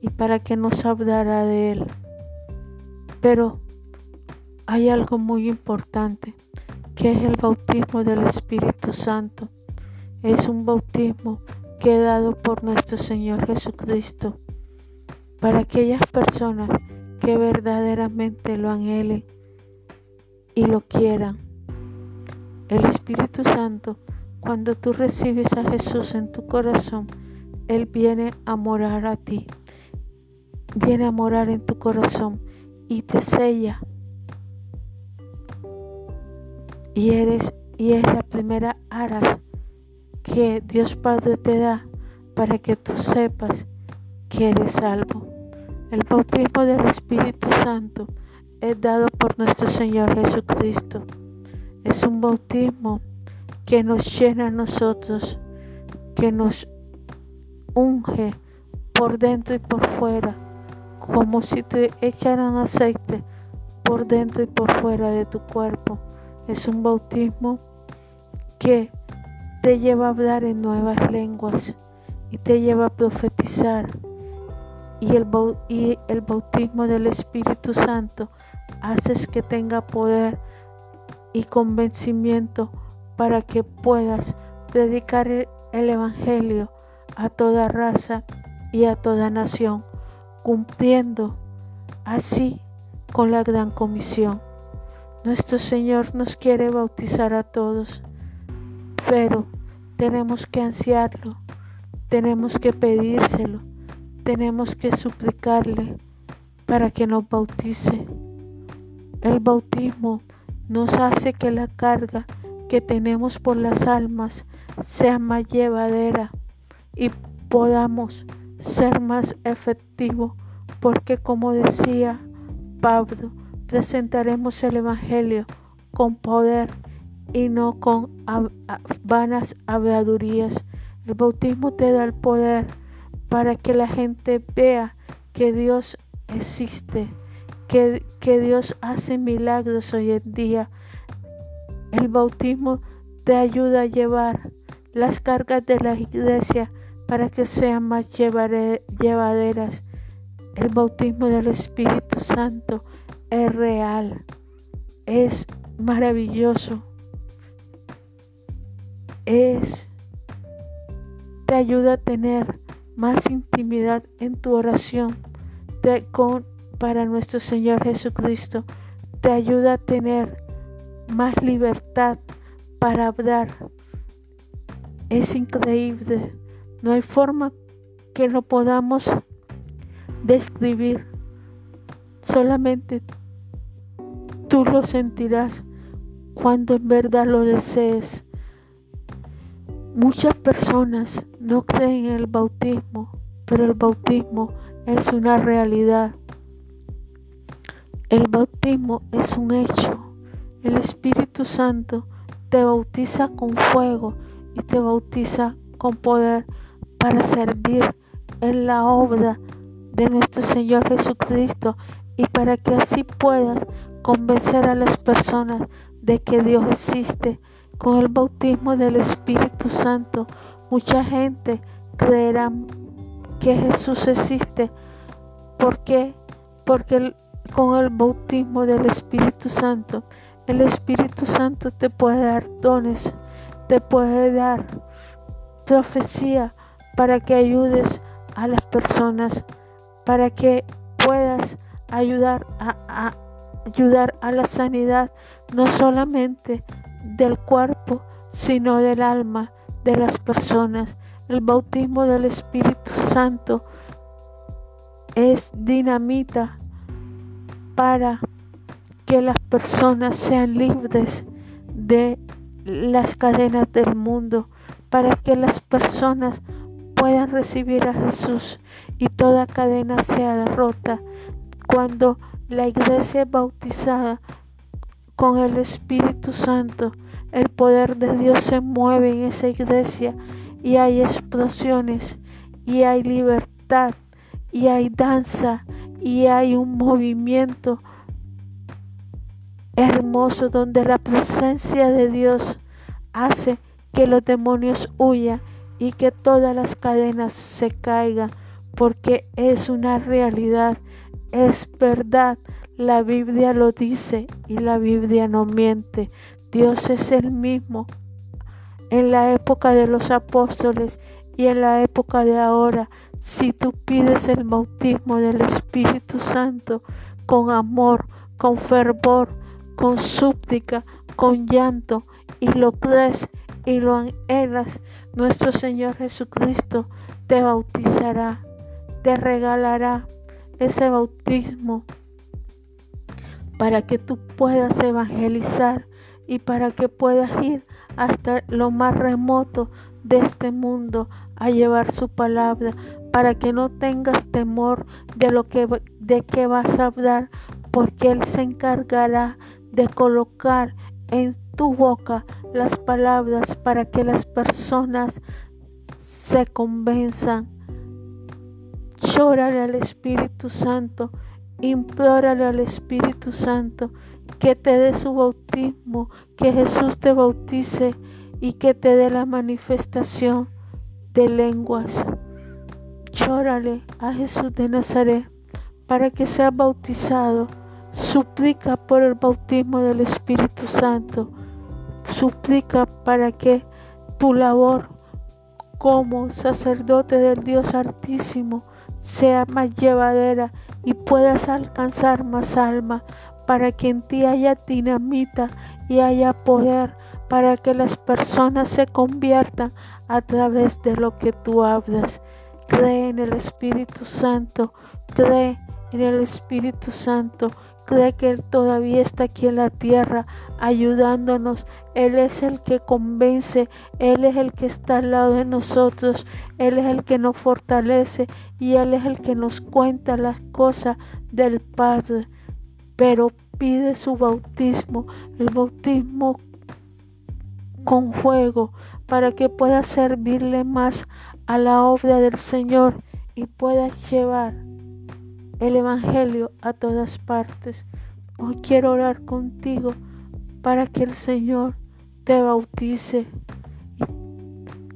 y para que nos hablara de Él. Pero hay algo muy importante, que es el bautismo del Espíritu Santo. Es un bautismo que dado por nuestro Señor Jesucristo para aquellas personas que verdaderamente lo anhelen y lo quieran. El Espíritu Santo, cuando tú recibes a Jesús en tu corazón, Él viene a morar a ti, viene a morar en tu corazón y te sella. Y eres y es la primera aras que Dios Padre te da para que tú sepas que eres salvo. El bautismo del Espíritu Santo es dado por nuestro Señor Jesucristo. Es un bautismo que nos llena a nosotros, que nos unge por dentro y por fuera, como si te echaran aceite por dentro y por fuera de tu cuerpo. Es un bautismo que te lleva a hablar en nuevas lenguas y te lleva a profetizar. Y el, bautismo del Espíritu Santo haces que tenga poder y convencimiento para que puedas predicar el Evangelio a toda raza y a toda nación, cumpliendo así con la gran comisión. Nuestro Señor nos quiere bautizar a todos, pero tenemos que ansiarlo, tenemos que pedírselo, tenemos que suplicarle para que nos bautice. El bautismo nos hace que la carga que tenemos por las almas sea más llevadera y podamos ser más efectivos porque como decía Pablo, presentaremos el Evangelio con poder y no con vanas habladurías. El bautismo te da el poder para que la gente vea que Dios existe, que, que Dios hace milagros hoy en día. El bautismo te ayuda a llevar las cargas de la iglesia para que sean más llevaderas. El bautismo del Espíritu Santo es real, es maravilloso es, te ayuda a tener más intimidad en tu oración con, para nuestro Señor Jesucristo. Te ayuda a tener más libertad para hablar. Es increíble. No hay forma que lo podamos describir. Solamente tú lo sentirás cuando en verdad lo desees. Muchas personas no creen en el bautismo, pero el bautismo es una realidad. El bautismo es un hecho. El Espíritu Santo te bautiza con fuego y te bautiza con poder para servir en la obra de nuestro Señor Jesucristo y para que así puedas convencer a las personas de que Dios existe con el bautismo del Espíritu Santo, mucha gente creerá que Jesús existe. ¿Por qué? Porque con el bautismo del Espíritu Santo, el Espíritu Santo te puede dar dones, te puede dar profecía para que ayudes a las personas, para que puedas ayudar a, a ayudar a la sanidad, no solamente del cuerpo, sino del alma de las personas. El bautismo del Espíritu Santo es dinamita para que las personas sean libres de las cadenas del mundo, para que las personas puedan recibir a Jesús y toda cadena sea rota. Cuando la iglesia es bautizada con el Espíritu Santo, el poder de Dios se mueve en esa iglesia y hay explosiones y hay libertad y hay danza y hay un movimiento hermoso donde la presencia de Dios hace que los demonios huyan y que todas las cadenas se caigan porque es una realidad, es verdad. La Biblia lo dice y la Biblia no miente. Dios es el mismo en la época de los apóstoles y en la época de ahora. Si tú pides el bautismo del Espíritu Santo con amor, con fervor, con súplica, con llanto, y lo crees y lo anhelas, nuestro Señor Jesucristo te bautizará, te regalará ese bautismo para que tú puedas evangelizar y para que puedas ir hasta lo más remoto de este mundo a llevar su palabra, para que no tengas temor de lo que de qué vas a hablar, porque él se encargará de colocar en tu boca las palabras para que las personas se convenzan. Llórale al Espíritu Santo, implórale al Espíritu Santo que te dé su bautismo, que Jesús te bautice y que te dé la manifestación de lenguas. Llórale a Jesús de Nazaret para que sea bautizado Suplica por el bautismo del Espíritu Santo. Suplica para que tu labor como sacerdote del Dios Altísimo sea más llevadera y puedas alcanzar más alma, para que en ti haya dinamita y haya poder, para que las personas se conviertan a través de lo que tú hablas. Cree en el Espíritu Santo, cree en el Espíritu Santo cree que Él todavía está aquí en la tierra ayudándonos. Él es el que convence, Él es el que está al lado de nosotros, Él es el que nos fortalece y Él es el que nos cuenta las cosas del Padre. Pero pide su bautismo, el bautismo con fuego, para que pueda servirle más a la obra del Señor y pueda llevar el Evangelio a todas partes. Hoy quiero orar contigo para que el Señor te bautice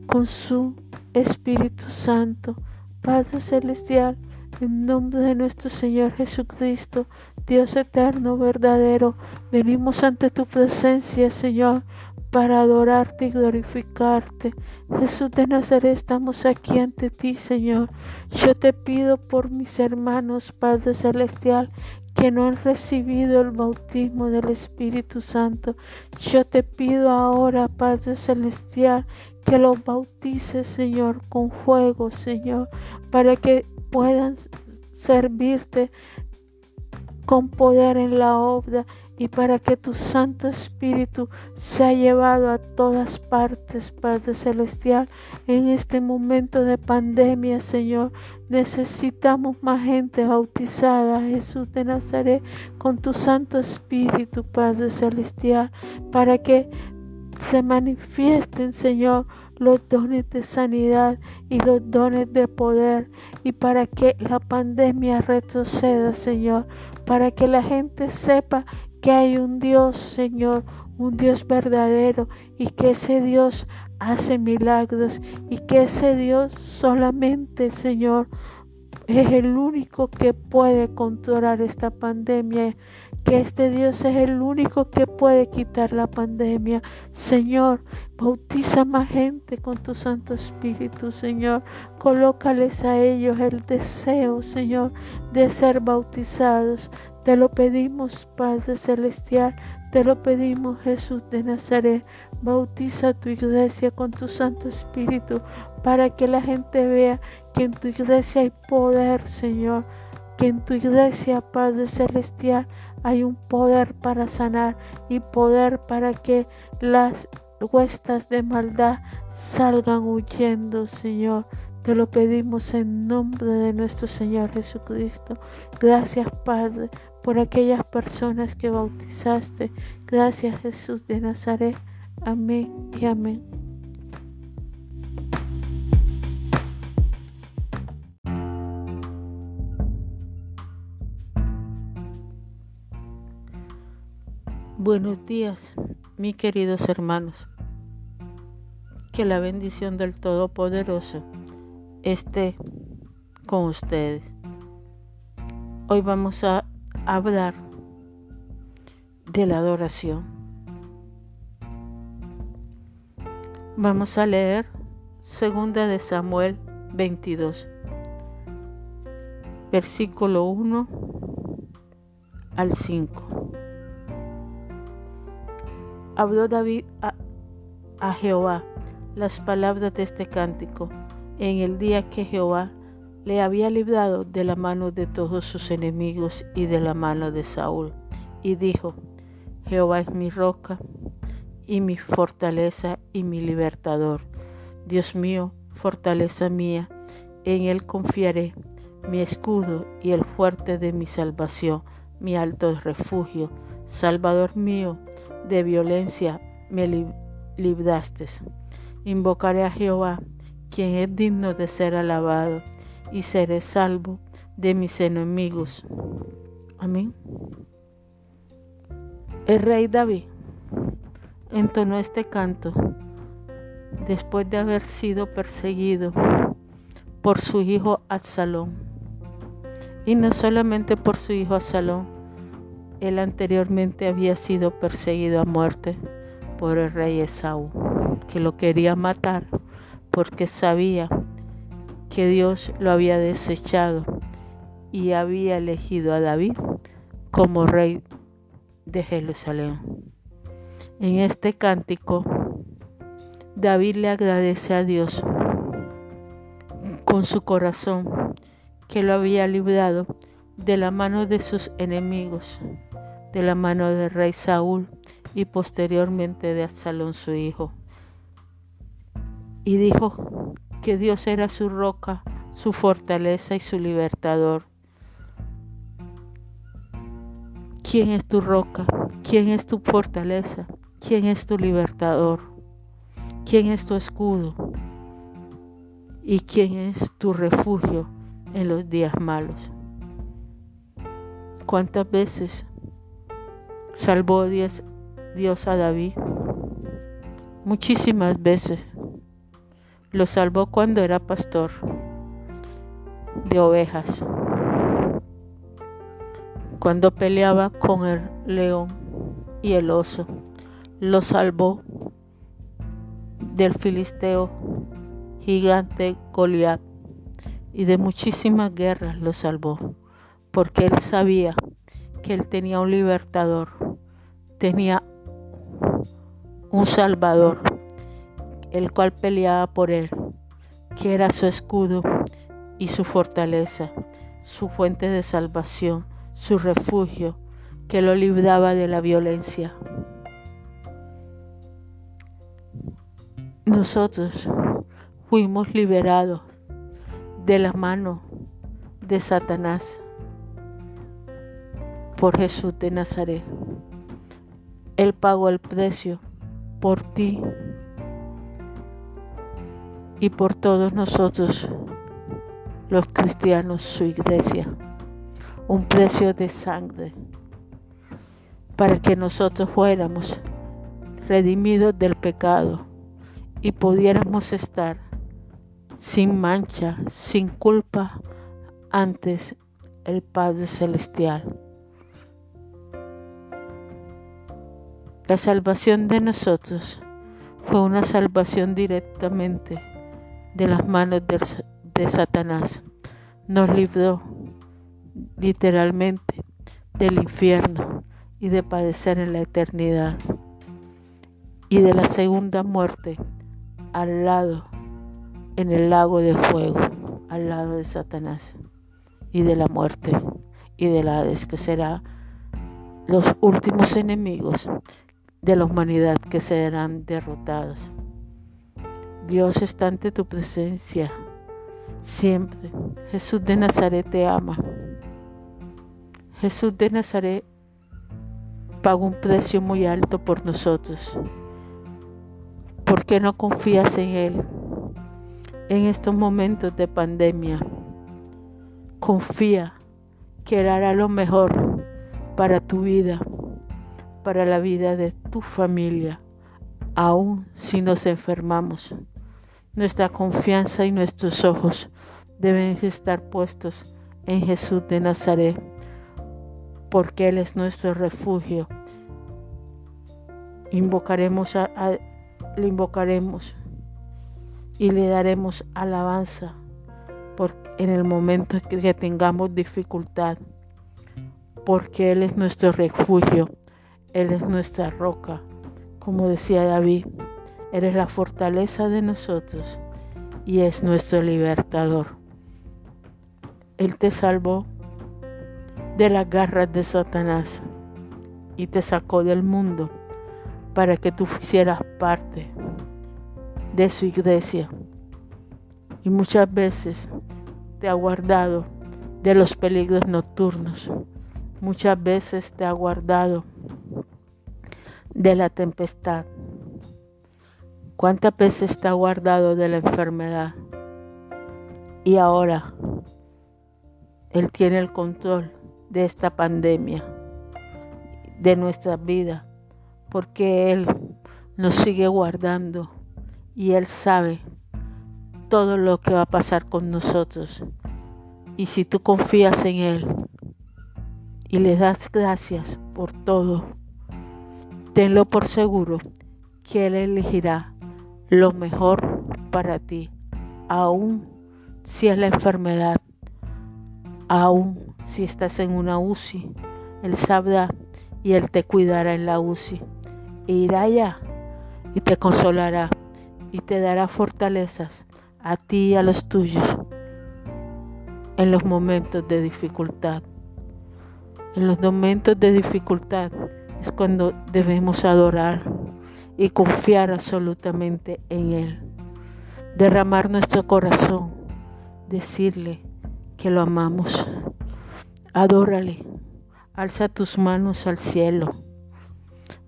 con su Espíritu Santo. Padre Celestial, en nombre de nuestro Señor Jesucristo, Dios eterno, verdadero, venimos ante tu presencia, Señor, para adorarte y glorificarte. Jesús de Nazaret, estamos aquí ante ti, Señor. Yo te pido por mis hermanos, Padre Celestial, que no han recibido el bautismo del Espíritu Santo. Yo te pido ahora, Padre Celestial, que los bautices, Señor, con fuego, Señor, para que puedan servirte con poder en la obra y para que tu Santo Espíritu sea llevado a todas partes, Padre Celestial, en este momento de pandemia, Señor. Necesitamos más gente bautizada, Jesús de Nazaret, con tu Santo Espíritu, Padre Celestial, para que se manifiesten, Señor, los dones de sanidad y los dones de poder y para que la pandemia retroceda, Señor, para que la gente sepa que hay un Dios, Señor, un Dios verdadero y que ese Dios hace milagros y que ese Dios solamente, Señor, es el único que puede controlar esta pandemia, que este Dios es el único que puede quitar la pandemia. Señor, bautiza más gente con tu Santo Espíritu, Señor. Colócales a ellos el deseo, Señor, de ser bautizados. Te lo pedimos, Padre Celestial, Te lo pedimos, Jesús de Nazaret. Bautiza tu iglesia con tu Santo Espíritu para que la gente vea que en tu iglesia hay poder, Señor. Que en tu iglesia, Padre Celestial, hay un poder para sanar y poder para que las huestas de maldad salgan huyendo, Señor. Te lo pedimos en nombre de nuestro Señor Jesucristo. Gracias, Padre, por aquellas personas que bautizaste. Gracias, Jesús de Nazaret. Amén y amén. Buenos días, mis queridos hermanos. Que la bendición del Todopoderoso esté con ustedes. Hoy vamos a hablar de la adoración. Vamos a leer segunda de Samuel 22, versículo 1 al 5. Habló David a, a Jehová las palabras de este cántico en el día que Jehová le había librado de la mano de todos sus enemigos y de la mano de Saúl. Y dijo, Jehová es mi roca y mi fortaleza y mi libertador. Dios mío, fortaleza mía, en él confiaré, mi escudo y el fuerte de mi salvación, mi alto refugio. Salvador mío, de violencia me libraste. Invocaré a Jehová quien es digno de ser alabado, y seré salvo de mis enemigos. Amén. El rey David entonó este canto después de haber sido perseguido por su hijo Absalón. Y no solamente por su hijo Absalón, él anteriormente había sido perseguido a muerte por el rey Esaú, que lo quería matar porque sabía que Dios lo había desechado y había elegido a David como rey de Jerusalén. En este cántico, David le agradece a Dios con su corazón que lo había librado de la mano de sus enemigos, de la mano del rey Saúl y posteriormente de Absalón su hijo y dijo que Dios era su roca, su fortaleza y su libertador. ¿Quién es tu roca? ¿Quién es tu fortaleza? ¿Quién es tu libertador? ¿Quién es tu escudo? ¿Y quién es tu refugio en los días malos? ¿Cuántas veces salvó Dios, a David? Muchísimas veces. Lo salvó cuando era pastor de ovejas, cuando peleaba con el león y el oso. Lo salvó del filisteo gigante Goliat y de muchísimas guerras lo salvó, porque él sabía que él tenía un libertador, tenía un salvador el cual peleaba por él, que era su escudo y su fortaleza, su fuente de salvación, su refugio, que lo libraba de la violencia. Nosotros fuimos liberados de la mano de Satanás por Jesús de Nazaret. Él pagó el precio por ti y por todos nosotros, los cristianos, su iglesia, un precio de sangre, para que nosotros fuéramos redimidos del pecado y pudiéramos estar sin mancha, sin culpa, antes el Padre Celestial. La salvación de nosotros fue una salvación directamente de las manos de, Satanás. Nos libró literalmente del infierno y de padecer en la eternidad y de la segunda muerte al lado, en el lago de fuego, al lado de Satanás y de la muerte y de la Hades, que será los últimos enemigos de la humanidad que serán derrotados. Dios está ante tu presencia siempre. Jesús de Nazaret te ama. Jesús de Nazaret pagó un precio muy alto por nosotros. ¿Por qué no confías en Él en estos momentos de pandemia? Confía que Él hará lo mejor para tu vida, para la vida de tu familia, aun si nos enfermamos. Nuestra confianza y nuestros ojos deben estar puestos en Jesús de Nazaret, porque Él es nuestro refugio. Invocaremos a, le invocaremos y le daremos alabanza por, en el momento que ya tengamos dificultad, porque Él es nuestro refugio, Él es nuestra roca, como decía David. Eres la fortaleza de nosotros y es nuestro libertador. Él te salvó de las garras de Satanás y te sacó del mundo para que tú hicieras parte de su iglesia. Y muchas veces te ha guardado de los peligros nocturnos. Muchas veces te ha guardado de la tempestad. ¿Cuántas veces está guardado de la enfermedad? Y ahora Él tiene el control de esta pandemia, de nuestra vida, porque Él nos sigue guardando y Él sabe todo lo que va a pasar con nosotros. Y si tú confías en Él y le das gracias por todo, tenlo por seguro que Él elegirá lo mejor para ti, aun si es la enfermedad, aun si estás en una UCI, Él sabrá y Él te cuidará en la UCI. E irá allá y te consolará y te dará fortalezas a ti y a los tuyos en los momentos de dificultad. En los momentos de dificultad es cuando debemos adorar y confiar absolutamente en Él. Derramar nuestro corazón, decirle que lo amamos. Adórale, alza tus manos al cielo,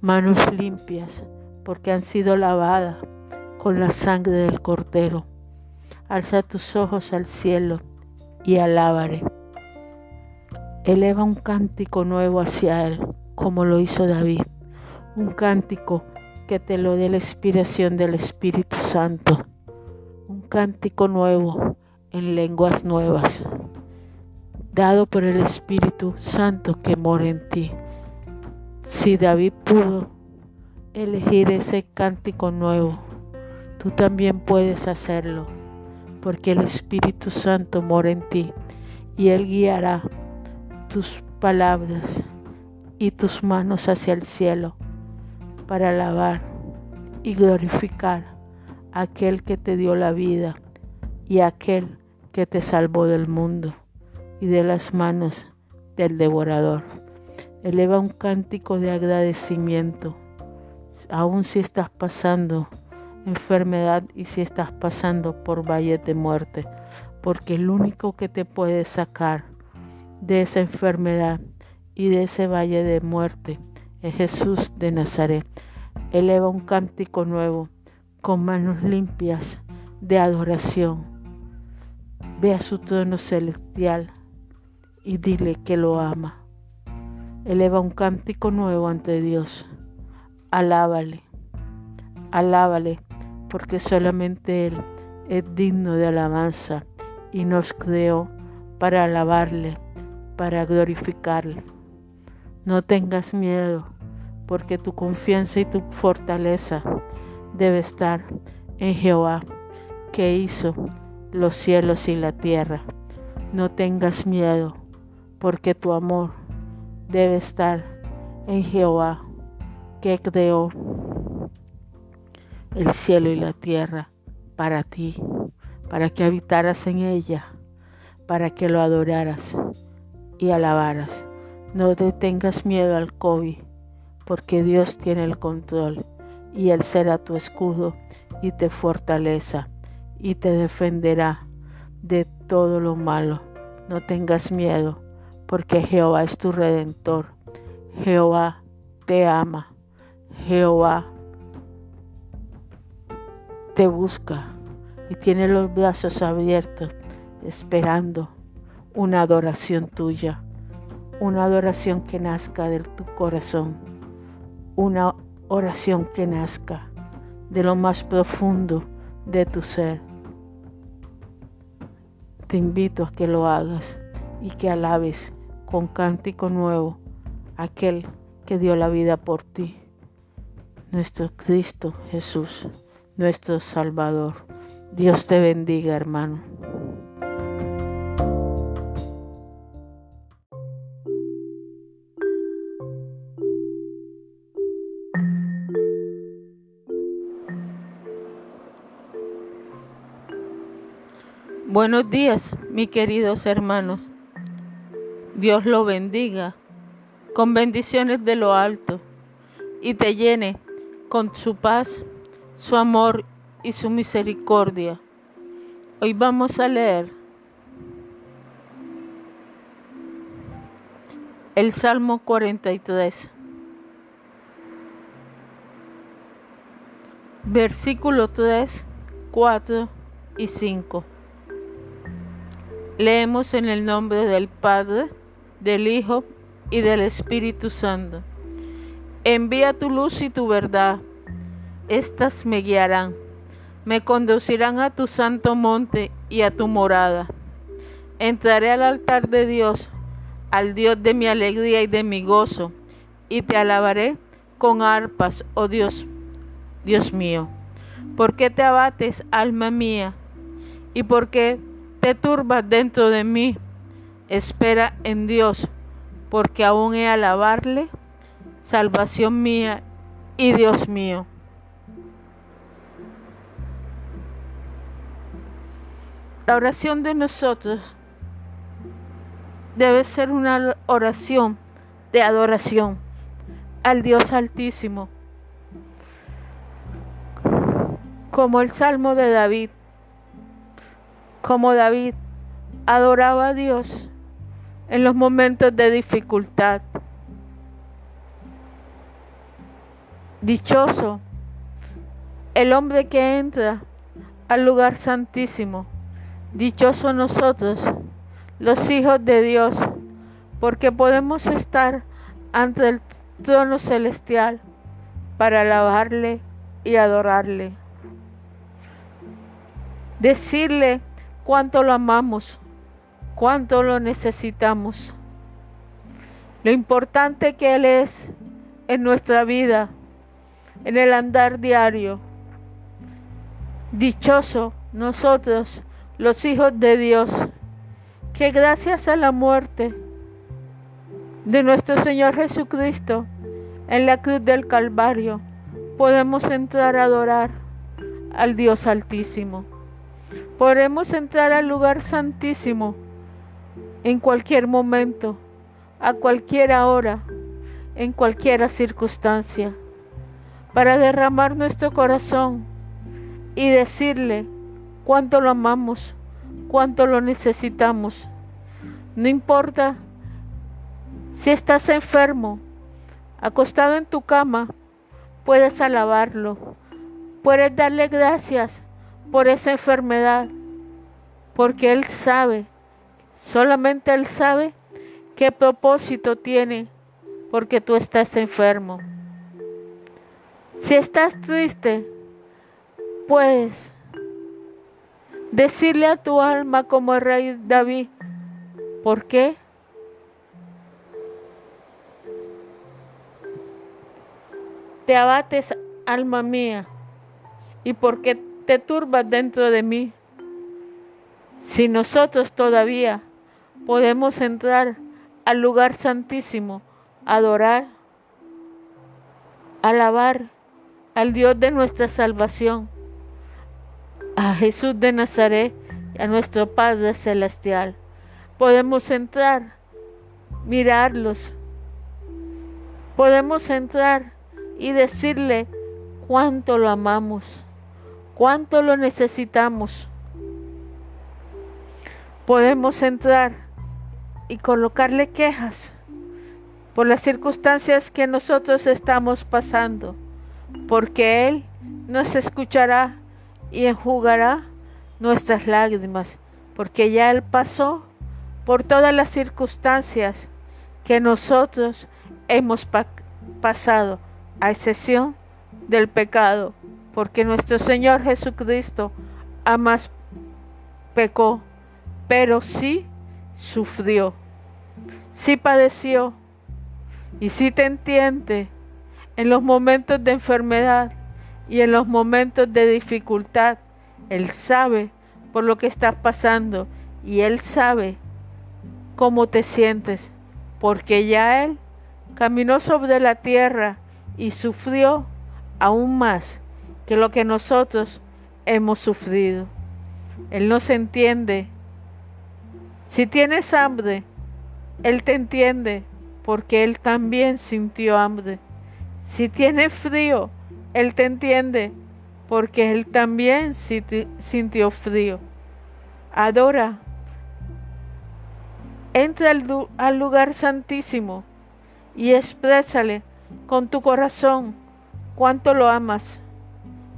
manos limpias porque han sido lavadas con la sangre del Cordero. Alza tus ojos al cielo y alábare. Eleva un cántico nuevo hacia Él, como lo hizo David, un cántico que te lo dé la inspiración del Espíritu Santo. Un cántico nuevo en lenguas nuevas, dado por el Espíritu Santo que mora en ti. Si David pudo elegir ese cántico nuevo, tú también puedes hacerlo, porque el Espíritu Santo mora en ti y Él guiará tus palabras y tus manos hacia el cielo para alabar y glorificar a aquel que te dio la vida y a aquel que te salvó del mundo y de las manos del devorador. Eleva un cántico de agradecimiento, aun si estás pasando enfermedad y si estás pasando por valle de muerte, porque el único que te puede sacar de esa enfermedad y de ese valle de muerte es Jesús de Nazaret. Eleva un cántico nuevo con manos limpias de adoración. Ve a su trono celestial y dile que lo ama. Eleva un cántico nuevo ante Dios. Alábale, alábale, porque solamente Él es digno de alabanza y nos creó para alabarle, para glorificarle. No tengas miedo, porque tu confianza y tu fortaleza debe estar en Jehová, que hizo los cielos y la tierra. No tengas miedo, porque tu amor debe estar en Jehová, que creó el cielo y la tierra para ti, para que habitaras en ella, para que lo adoraras y alabaras. No te tengas miedo al COVID, porque Dios tiene el control y Él será tu escudo y te fortaleza y te defenderá de todo lo malo. No tengas miedo, porque Jehová es tu redentor. Jehová te ama. Jehová te busca y tiene los brazos abiertos esperando una adoración tuya, una adoración que nazca de tu corazón, una oración que nazca de lo más profundo de tu ser. Te invito a que lo hagas y que alabes con cántico nuevo aquel que dio la vida por ti, nuestro Cristo Jesús, nuestro Salvador. Dios te bendiga, hermano. Buenos días, mis queridos hermanos. Dios lo bendiga con bendiciones de lo alto y te llene con su paz, su amor y su misericordia. Hoy vamos a leer el Salmo 43, versículos 3, 4 y 5. Leemos en el nombre del Padre, del Hijo y del Espíritu Santo. Envía tu luz y tu verdad. Estas me guiarán, me conducirán a tu santo monte y a tu morada. Entraré al altar de Dios, al Dios de mi alegría y de mi gozo, y te alabaré con arpas, oh Dios, Dios mío. ¿Por qué te abates, alma mía? ¿Y por qué te turbas dentro de mí, espera en Dios, porque aún he alabarle, salvación mía y Dios mío. La oración de nosotros debe ser una oración de adoración al Dios Altísimo, como el Salmo de David como David adoraba a Dios en los momentos de dificultad. Dichoso el hombre que entra al lugar santísimo. Dichoso nosotros, los hijos de Dios, porque podemos estar ante el trono celestial para alabarle y adorarle. Decirle cuánto lo amamos, cuánto lo necesitamos, lo importante que Él es en nuestra vida, en el andar diario. Dichoso nosotros, los hijos de Dios, que gracias a la muerte de nuestro Señor Jesucristo en la cruz del Calvario, podemos entrar a adorar al Dios Altísimo. Podemos entrar al lugar santísimo en cualquier momento, a cualquier hora, en cualquier circunstancia, para derramar nuestro corazón y decirle cuánto lo amamos, cuánto lo necesitamos. No importa si estás enfermo, acostado en tu cama, puedes alabarlo, puedes darle gracias por esa enfermedad, porque Él sabe, solamente Él sabe qué propósito tiene porque tú estás enfermo. Si estás triste, puedes decirle a tu alma como el rey David, ¿por qué? Te abates, alma mía, y por qué te turbas dentro de mí. Si nosotros todavía podemos entrar al lugar santísimo, adorar alabar al Dios de nuestra salvación, a Jesús de Nazaret y a nuestro Padre Celestial. Podemos entrar, mirarlos, podemos entrar y decirle cuánto lo amamos, cuánto lo necesitamos. Podemos entrar y colocarle quejas por las circunstancias que nosotros estamos pasando, porque Él nos escuchará y enjugará nuestras lágrimas, porque ya Él pasó por todas las circunstancias que nosotros hemos pasado, a excepción del pecado, porque nuestro Señor Jesucristo jamás pecó, pero sí sufrió, sí padeció y sí te entiende en los momentos de enfermedad y en los momentos de dificultad. Él sabe por lo que estás pasando y Él sabe cómo te sientes, porque ya Él caminó sobre la tierra y sufrió aún más que lo que nosotros hemos sufrido. Él nos entiende. Si tienes hambre, Él te entiende porque Él también sintió hambre. Si tienes frío, Él te entiende porque Él también sintió frío. Adora. Entra al lugar santísimo y exprésale con tu corazón cuánto lo amas,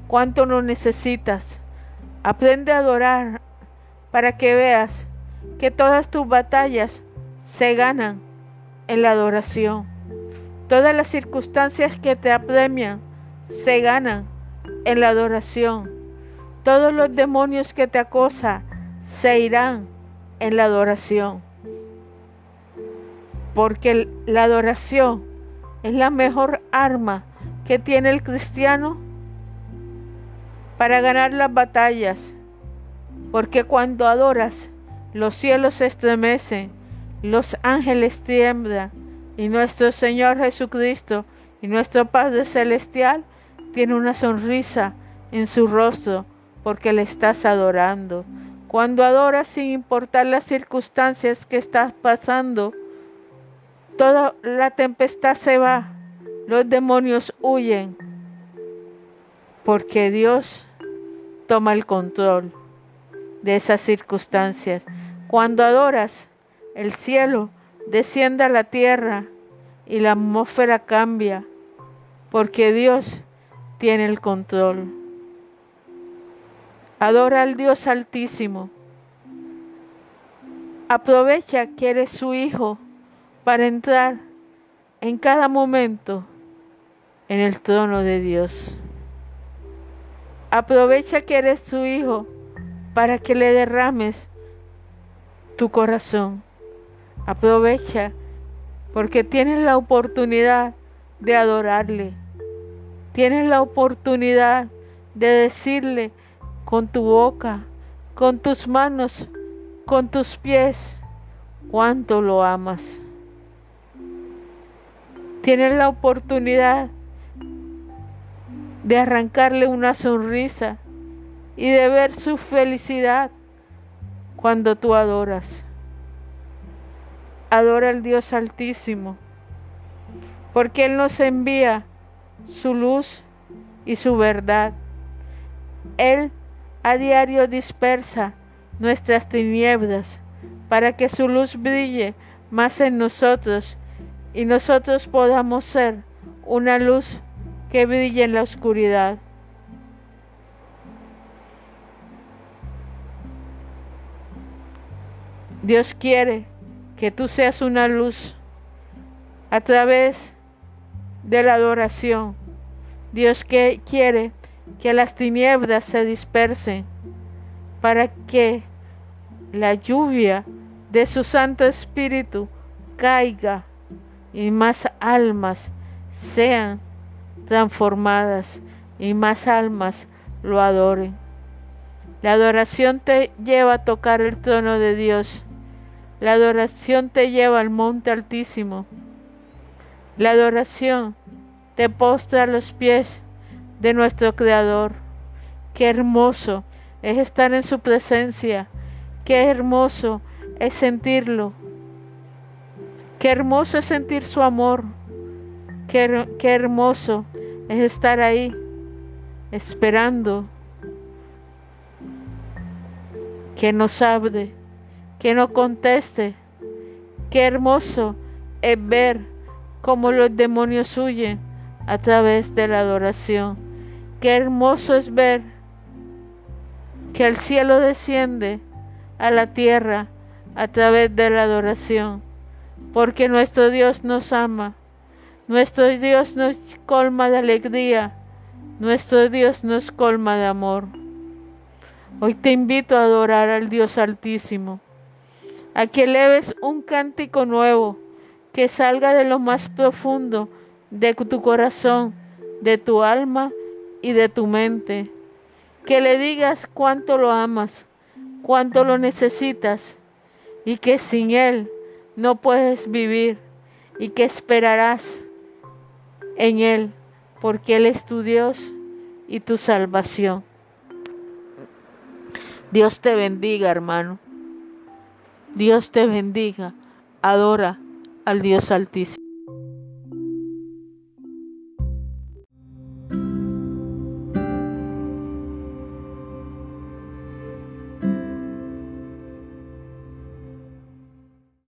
cuánto lo necesitas. Aprende a adorar para que veas que todas tus batallas se ganan en la adoración. Todas las circunstancias que te apremian se ganan en la adoración. Todos los demonios que te acosan se irán en la adoración. Porque la adoración es la mejor arma que tiene el cristiano para ganar las batallas. Porque cuando adoras, los cielos se estremecen los ángeles tiemblan y nuestro Señor Jesucristo y nuestro Padre Celestial tiene una sonrisa en su rostro porque le estás adorando. Cuando adoras sin importar las circunstancias que estás pasando, toda la tempestad se va, los demonios huyen, porque Dios toma el control de esas circunstancias. Cuando adoras, el cielo desciende a la tierra y la atmósfera cambia, porque Dios tiene el control. Adora al Dios Altísimo. Aprovecha que eres su hijo para entrar en cada momento en el trono de Dios. Aprovecha que eres su hijo para que le derrames tu corazón. Aprovecha porque tienes la oportunidad de adorarle. Tienes la oportunidad de decirle con tu boca, con tus manos, con tus pies, cuánto lo amas. Tienes la oportunidad de arrancarle una sonrisa y de ver su felicidad cuando tú adoras. Adora al Dios Altísimo, porque Él nos envía su luz y su verdad. Él a diario dispersa nuestras tinieblas para que su luz brille más en nosotros y nosotros podamos ser una luz que brille en la oscuridad. Dios quiere que tú seas una luz a través de la adoración. Dios que quiere que las tinieblas se dispersen para que la lluvia de su Santo Espíritu caiga y más almas sean transformadas y más almas lo adoren. La adoración te lleva a tocar el trono de Dios la adoración te lleva al monte altísimo. La adoración te postra a los pies de nuestro Creador. Qué hermoso es estar en su presencia. Qué hermoso es sentirlo. Qué hermoso es sentir su amor. Qué, hermoso es estar ahí esperando que nos hable, que nos conteste. Qué hermoso es ver cómo los demonios huyen a través de la adoración. Qué hermoso es ver que el cielo desciende a la tierra a través de la adoración, porque nuestro Dios nos ama, nuestro Dios nos colma de alegría, nuestro Dios nos colma de amor. Hoy te invito a adorar al Dios Altísimo, a que eleves un cántico nuevo que salga de lo más profundo de tu corazón, de tu alma y de tu mente. Que le digas cuánto lo amas, cuánto lo necesitas y que sin Él no puedes vivir y que esperarás en Él porque Él es tu Dios y tu salvación. Dios te bendiga, hermano. Dios te bendiga. Adora al Dios Altísimo.